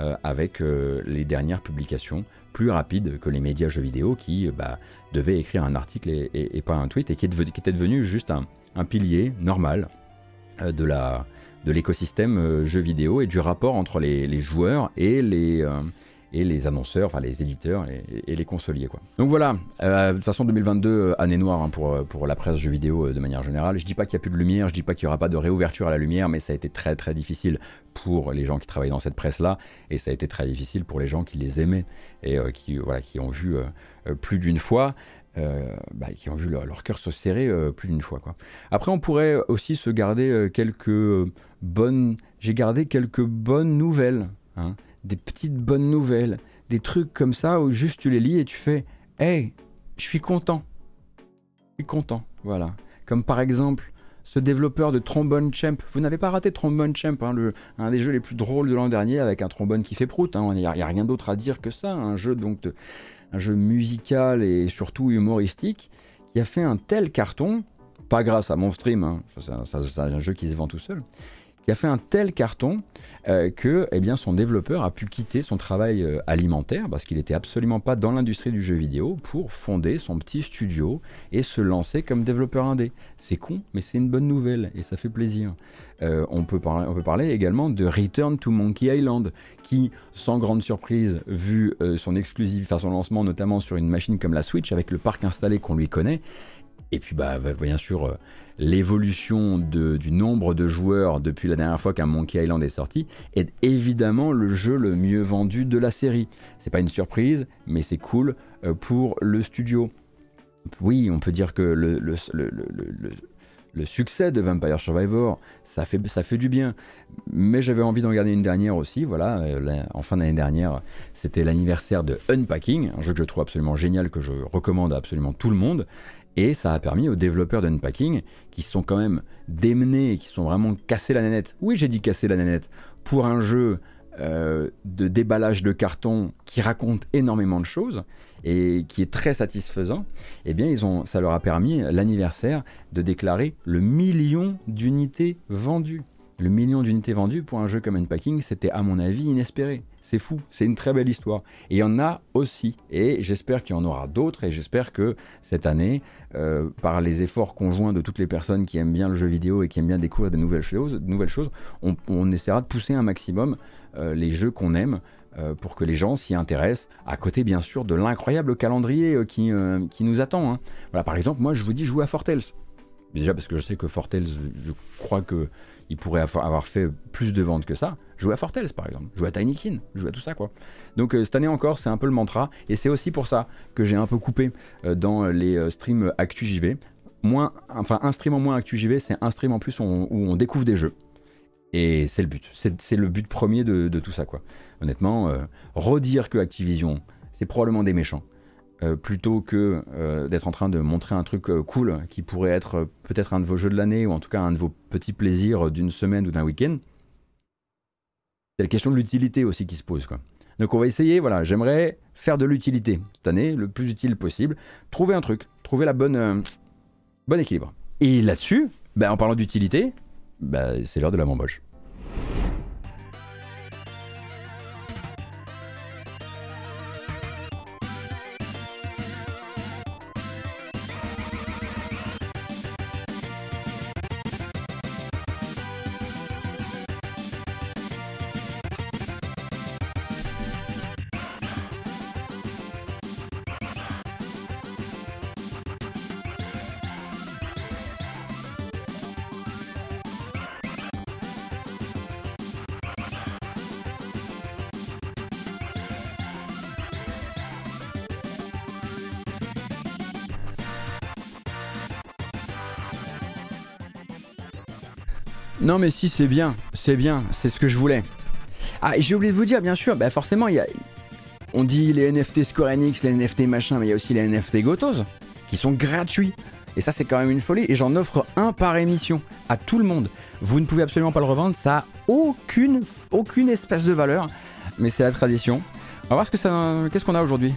Speaker 1: euh, avec euh, les dernières publications plus rapides que les médias jeux vidéo qui bah, devaient écrire un article et, pas un tweet et qui, était devenu juste un, pilier normal euh, de la de l'écosystème jeux vidéo et du rapport entre les, joueurs et les, et les annonceurs, enfin les éditeurs et, les consoliers. Quoi. Donc voilà, euh, de toute façon 2022, euh, année noire hein, pour, euh, pour la presse jeux vidéo de manière générale. Je dis pas qu'il n'y a plus de lumière, je dis pas qu'il n'y aura pas de réouverture à la lumière, mais ça a été très très difficile pour les gens qui travaillent dans cette presse-là, et ça a été très difficile pour les gens qui les aimaient et qui, voilà, qui ont vu plus d'une fois. Bah, qui ont vu leur, cœur se serrer plus d'une fois. Quoi. Après, on pourrait aussi se garder quelques bonnes. J'ai gardé quelques bonnes nouvelles. Hein des petites bonnes nouvelles, des trucs comme ça où juste tu les lis et tu fais Hey, je suis content. Je suis content, voilà. Comme par exemple ce développeur de Trombone Champ. Vous n'avez pas raté Trombone Champ, hein, le, un des jeux les plus drôles de l'an dernier avec un trombone qui fait prout. Il hein. n'y a, rien d'autre à dire que ça. Un jeu donc un jeu musical et surtout humoristique qui a fait un tel carton, pas grâce à mon stream, hein. c'est un jeu qui se vend tout seul, qui a fait un tel carton euh, que eh bien, son développeur a pu quitter son travail euh, alimentaire parce qu'il n'était absolument pas dans l'industrie du jeu vidéo pour fonder son petit studio et se lancer comme développeur indé. C'est con, mais c'est une bonne nouvelle et ça fait plaisir. Euh, on, peut parler, on peut parler également de Return to Monkey Island, qui, sans grande surprise, vu son exclusive, enfin son lancement notamment sur une machine comme la Switch, avec le parc installé qu'on lui connaît, et puis bah, bien sûr l'évolution du nombre de joueurs depuis la dernière fois qu'un Monkey Island est sorti est évidemment le jeu le mieux vendu de la série. C'est pas une surprise, mais c'est cool euh, pour le studio. Oui, on peut dire que le, succès de Vampire Survivor, ça fait, ça fait du bien. Mais j'avais envie d'en garder une dernière aussi, voilà, euh, en fin d'année dernière, c'était l'anniversaire de Unpacking, un jeu que je trouve absolument génial, que je recommande à absolument tout le monde. Et ça a permis aux développeurs d'Unpacking, qui sont quand même démenés, qui sont vraiment cassés la nanette. Oui, j'ai dit casser la nanette. Pour un jeu euh, de déballage de carton qui raconte énormément de choses et qui est très satisfaisant, eh bien, ils ont, ça leur a permis l'anniversaire de déclarer le million d'unités vendues. Le million d'unités vendues pour un jeu comme Unpacking, c'était à mon avis inespéré. C'est fou, c'est une très belle histoire. Et il y en a aussi, et j'espère qu'il y en aura d'autres, et j'espère que cette année, euh, par les efforts conjoints de toutes les personnes qui aiment bien le jeu vidéo et qui aiment bien découvrir de nouvelles choses, on, essaiera de pousser un maximum euh, les jeux qu'on aime euh, pour que les gens s'y intéressent, à côté bien sûr de l'incroyable calendrier qui, qui, nous attend. Hein. Voilà, par exemple, moi je vous dis jouer à Fortels. Déjà parce que je sais que Fortels, je crois que il pourrait avoir fait plus de ventes que ça. Jouer à Fortels par exemple, jouer à Tinykin, jouer à tout ça quoi. Donc euh, cette année encore, c'est un peu le mantra et c'est aussi pour ça que j'ai un peu coupé euh, dans les euh, streams Actu JV. Moins, enfin un stream en moins Actu JV, c'est un stream en plus où on, découvre des jeux. Et c'est le but, c'est le but premier de, de, tout ça quoi. Honnêtement, redire que Activision, c'est probablement des méchants. Euh, plutôt que euh, d'être en train de montrer un truc euh, cool qui pourrait être peut-être un de vos jeux de l'année ou en tout cas un de vos petits plaisirs d'une semaine ou d'un week-end. C'est la question de l'utilité aussi qui se pose. Quoi. Donc on va essayer, voilà, j'aimerais faire de l'utilité cette année le plus utile possible, trouver un truc, trouver la bonne, bon équilibre. Et là-dessus, ben, en parlant d'utilité, ben, c'est l'heure de la bamboche. Non mais si c'est bien, c'est bien, c'est ce que je voulais. Ah j'ai oublié de vous dire bien sûr, bah forcément il y a... On dit les NFT Square Enix, les NFT machin, mais il y a aussi les NFT Gotos qui sont gratuits. Et ça c'est quand même une folie. Et j'en offre un par émission à tout le monde. Vous ne pouvez absolument pas le revendre, ça a aucune, aucune espèce de valeur. Mais c'est la tradition. On va voir ce que ça, qu'est-ce qu'on a aujourd'hui?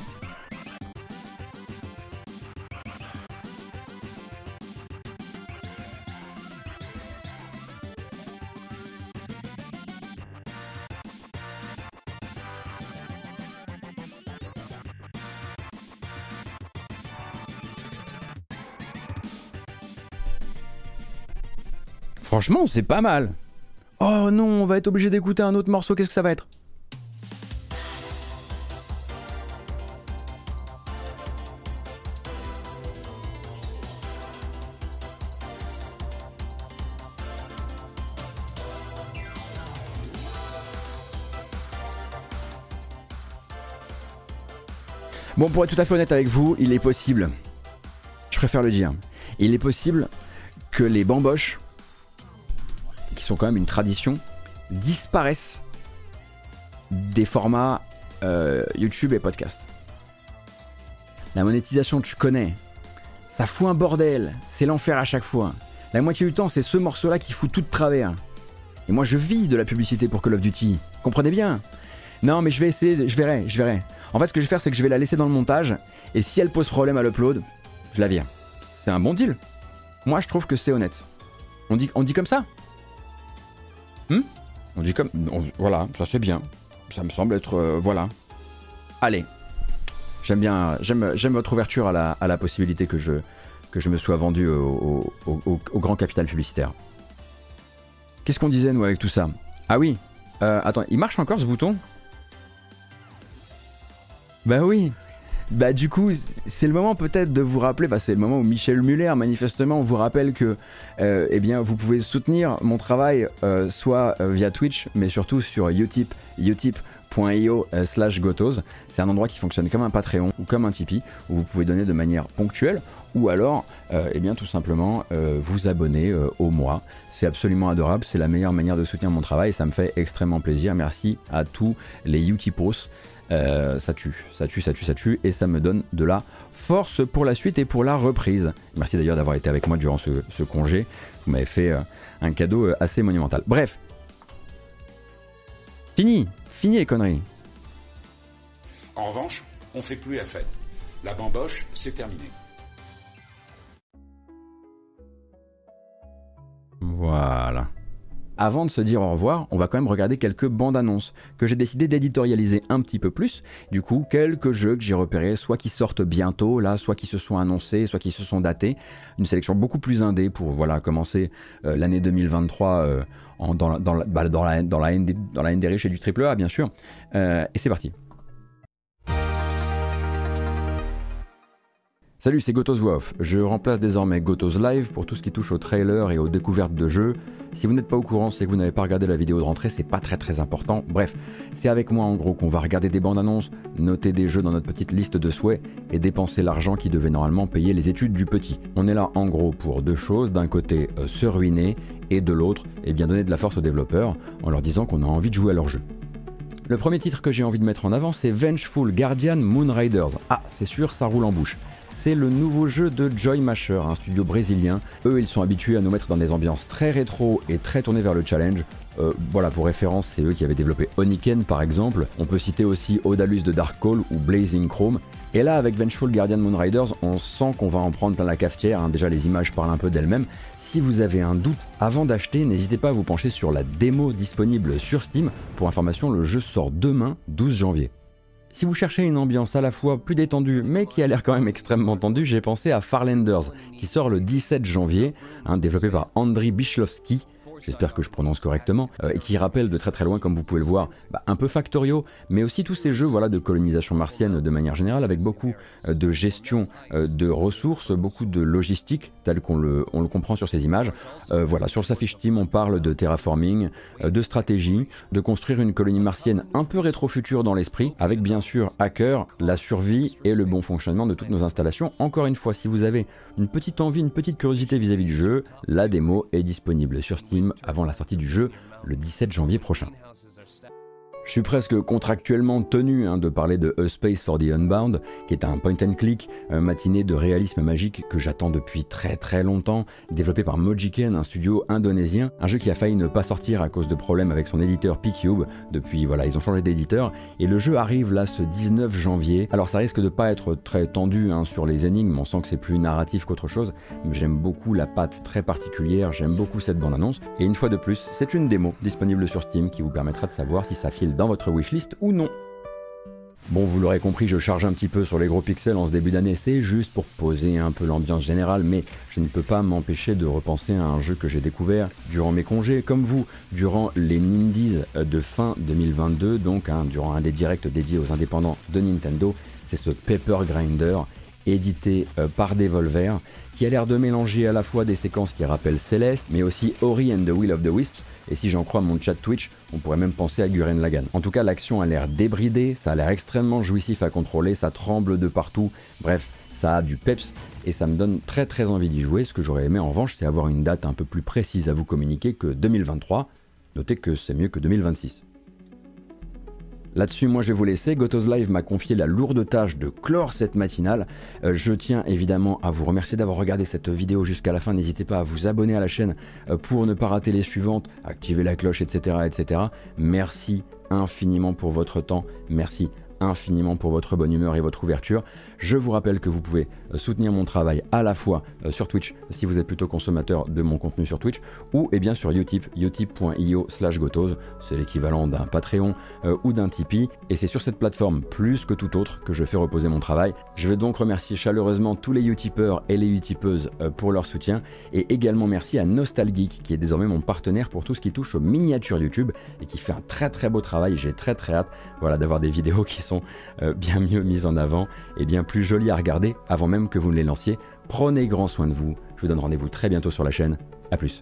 Speaker 1: Franchement, c'est pas mal. Oh non, on va être obligé d'écouter un autre morceau, qu'est-ce que ça va être? Bon, pour être tout à fait honnête avec vous, il est possible, je préfère le dire, il est possible que les bamboches sont quand même une tradition, disparaissent des formats euh, YouTube et podcast. La monétisation, tu connais. Ça fout un bordel. C'est l'enfer à chaque fois. La moitié du temps, c'est ce morceau-là qui fout tout de travers. Et moi, je vis de la publicité pour Call of Duty. Comprenez bien Non, mais je vais essayer, je verrai, je verrai. En fait, ce que je vais faire, c'est que je vais la laisser dans le montage. Et si elle pose problème à l'upload, je la vire. C'est un bon deal. Moi, je trouve que c'est honnête. On dit, on dit comme ça Hmm on dit comme. voilà, ça c'est bien. Ça me semble être. Euh, voilà. Allez. J'aime bien. J'aime, votre ouverture à la, possibilité que je, me sois vendu au, grand capital publicitaire. Qu'est-ce qu'on disait, nous, avec tout ça? Ah oui. Euh, attends, il marche encore ce bouton? Bah oui. Bah du coup, c'est le moment peut-être de vous rappeler, bah, c'est le moment où Michel Muller manifestement vous rappelle que euh, eh bien, vous pouvez soutenir mon travail euh, soit euh, via Twitch, mais surtout sur Utip, utip utip.io slash gotos. C'est un endroit qui fonctionne comme un Patreon ou comme un Tipeee où vous pouvez donner de manière ponctuelle ou alors, eh bien, tout simplement, vous abonner au mois. C'est absolument adorable, c'est la meilleure manière de soutenir mon travail et ça me fait extrêmement plaisir. Merci à tous les Utipos. Ça tue, ça tue, ça tue, ça tue et ça me donne de la force pour la suite et pour la reprise. Merci d'ailleurs d'avoir été avec moi durant ce, congé. Vous m'avez fait un cadeau assez monumental. Bref, Fini, fini les conneries.
Speaker 5: En revanche, on fait plus la fête. La bamboche, c'est terminé.
Speaker 1: Voilà. Avant de se dire au revoir, on va quand même regarder quelques bandes annonces que j'ai décidé d'éditorialiser un petit peu plus. Du coup, quelques jeux que j'ai repérés, soit qui sortent bientôt, là, soit qui se sont annoncés, soit qui se sont datés. Une sélection beaucoup plus indé pour voilà commencer euh, l'année 2023 dans, la, dans, la, bah, dans, chez du triple A, bien sûr. Euh, et c'est parti. Salut, c'est Gotos Voix Je remplace désormais Gotos Live pour tout ce qui touche aux trailers et aux découvertes de jeux. Si vous n'êtes pas au courant, c'est que vous n'avez pas regardé la vidéo de rentrée, c'est pas très très important. Bref, c'est avec moi en gros qu'on va regarder des bandes annonces, noter des jeux dans notre petite liste de souhaits et dépenser l'argent qui devait normalement payer les études du petit. On est là en gros pour deux choses. D'un côté, euh, se ruiner et de l'autre, eh bien donner de la force aux développeurs en leur disant qu'on a envie de jouer à leur jeu. Le premier titre que j'ai envie de mettre en avant, c'est Vengeful Guardian Moonriders. Ah, c'est sûr, ça roule en bouche c'est le nouveau jeu de Joy Masher, un studio brésilien. Eux, ils sont habitués à nous mettre dans des ambiances très rétro et très tournées vers le challenge. Euh, voilà, pour référence, c'est eux qui avaient développé Oniken par exemple. On peut citer aussi Odalus de Dark Call ou Blazing Chrome. Et là, avec Vengeful Guardian Moonriders, on sent qu'on va en prendre plein la cafetière. Hein. Déjà, les images parlent un peu d'elles-mêmes. Si vous avez un doute avant d'acheter, n'hésitez pas à vous pencher sur la démo disponible sur Steam. Pour information, le jeu sort demain, 12 janvier. Si vous cherchez une ambiance à la fois plus détendue mais qui a l'air quand même extrêmement tendue, j'ai pensé à Farlanders qui sort le 17 janvier, développé par Andriy Bichlovsky j'espère que je prononce correctement, euh, et qui rappelle de très très loin, comme vous pouvez le voir, bah, un peu Factorio, mais aussi tous ces jeux voilà, de colonisation martienne de manière générale, avec beaucoup euh, de gestion euh, de ressources, beaucoup de logistique, tel qu'on le, on le comprend sur ces images. voilà, sur sa fiche Team, on parle de terraforming, de stratégie, de construire une colonie martienne un peu rétro-future dans l'esprit, avec bien sûr hacker, la survie et le bon fonctionnement de toutes nos installations. Encore une fois, si vous avez une petite envie, une petite curiosité vis à -vis du jeu, la démo est disponible sur Steam avant la sortie du jeu le 17 janvier prochain. Je suis presque contractuellement tenu hein, de parler de A Space for the Unbound, qui est un point and click un matiné de réalisme magique que j'attends depuis très très longtemps, développé par Mojiken, un studio indonésien, un jeu qui a failli ne pas sortir à cause de problèmes avec son éditeur P-Cube. Depuis voilà, ils ont changé d'éditeur et le jeu arrive là ce 19 janvier. Alors ça risque de pas être très tendu hein, sur les énigmes, on sent que c'est plus narratif qu'autre chose, mais j'aime beaucoup la patte très particulière, j'aime beaucoup cette bande annonce et une fois de plus, c'est une démo disponible sur Steam qui vous permettra de savoir si ça file dans votre wishlist ou non. Bon, vous l'aurez compris, je charge un petit peu sur les gros pixels en ce début d'année, c'est juste pour poser un peu l'ambiance générale, mais je ne peux pas m'empêcher de repenser à un jeu que j'ai découvert durant mes congés, comme vous, durant les Nindies de fin 2022, donc hein, durant un des directs dédiés aux indépendants de Nintendo. C'est ce Paper Grinder, édité euh, par Devolver, qui a l'air de mélanger à la fois des séquences qui rappellent Céleste, mais aussi Ori and the Will of the Wisps, et si j'en crois mon chat Twitch, on pourrait même penser à Guren Lagan. En tout cas, l'action a l'air débridée, ça a l'air extrêmement jouissif à contrôler, ça tremble de partout. Bref, ça a du peps et ça me donne très très envie d'y jouer. Ce que j'aurais aimé en revanche, c'est avoir une date un peu plus précise à vous communiquer que 2023. Notez que c'est mieux que 2026. Là-dessus, moi je vais vous laisser. Gotos Live m'a confié la lourde tâche de clore cette matinale. Euh, je tiens évidemment à vous remercier d'avoir regardé cette vidéo jusqu'à la fin. N'hésitez pas à vous abonner à la chaîne euh, pour ne pas rater les suivantes, activer la cloche, etc. etc. Merci infiniment pour votre temps. Merci infiniment pour votre bonne humeur et votre ouverture. Je vous rappelle que vous pouvez euh, soutenir mon travail à la fois euh, sur Twitch si vous êtes plutôt consommateur de mon contenu sur Twitch ou et eh bien sur Utip, utip.io slash gotos, c'est l'équivalent d'un Patreon euh, ou d'un Tipeee et c'est sur cette plateforme plus que tout autre que je fais reposer mon travail. Je vais donc remercier chaleureusement tous les Utipeurs et les Utipeuses pour leur soutien et également merci à Nostalgeek qui est désormais mon partenaire pour tout ce qui touche aux miniatures YouTube et qui fait un très très beau travail. J'ai très très hâte voilà, d'avoir des vidéos qui sont bien mieux mises en avant et bien plus jolies à regarder avant même que vous ne les lanciez. Prenez grand soin de vous. Je vous donne rendez-vous très bientôt sur la chaîne. A plus.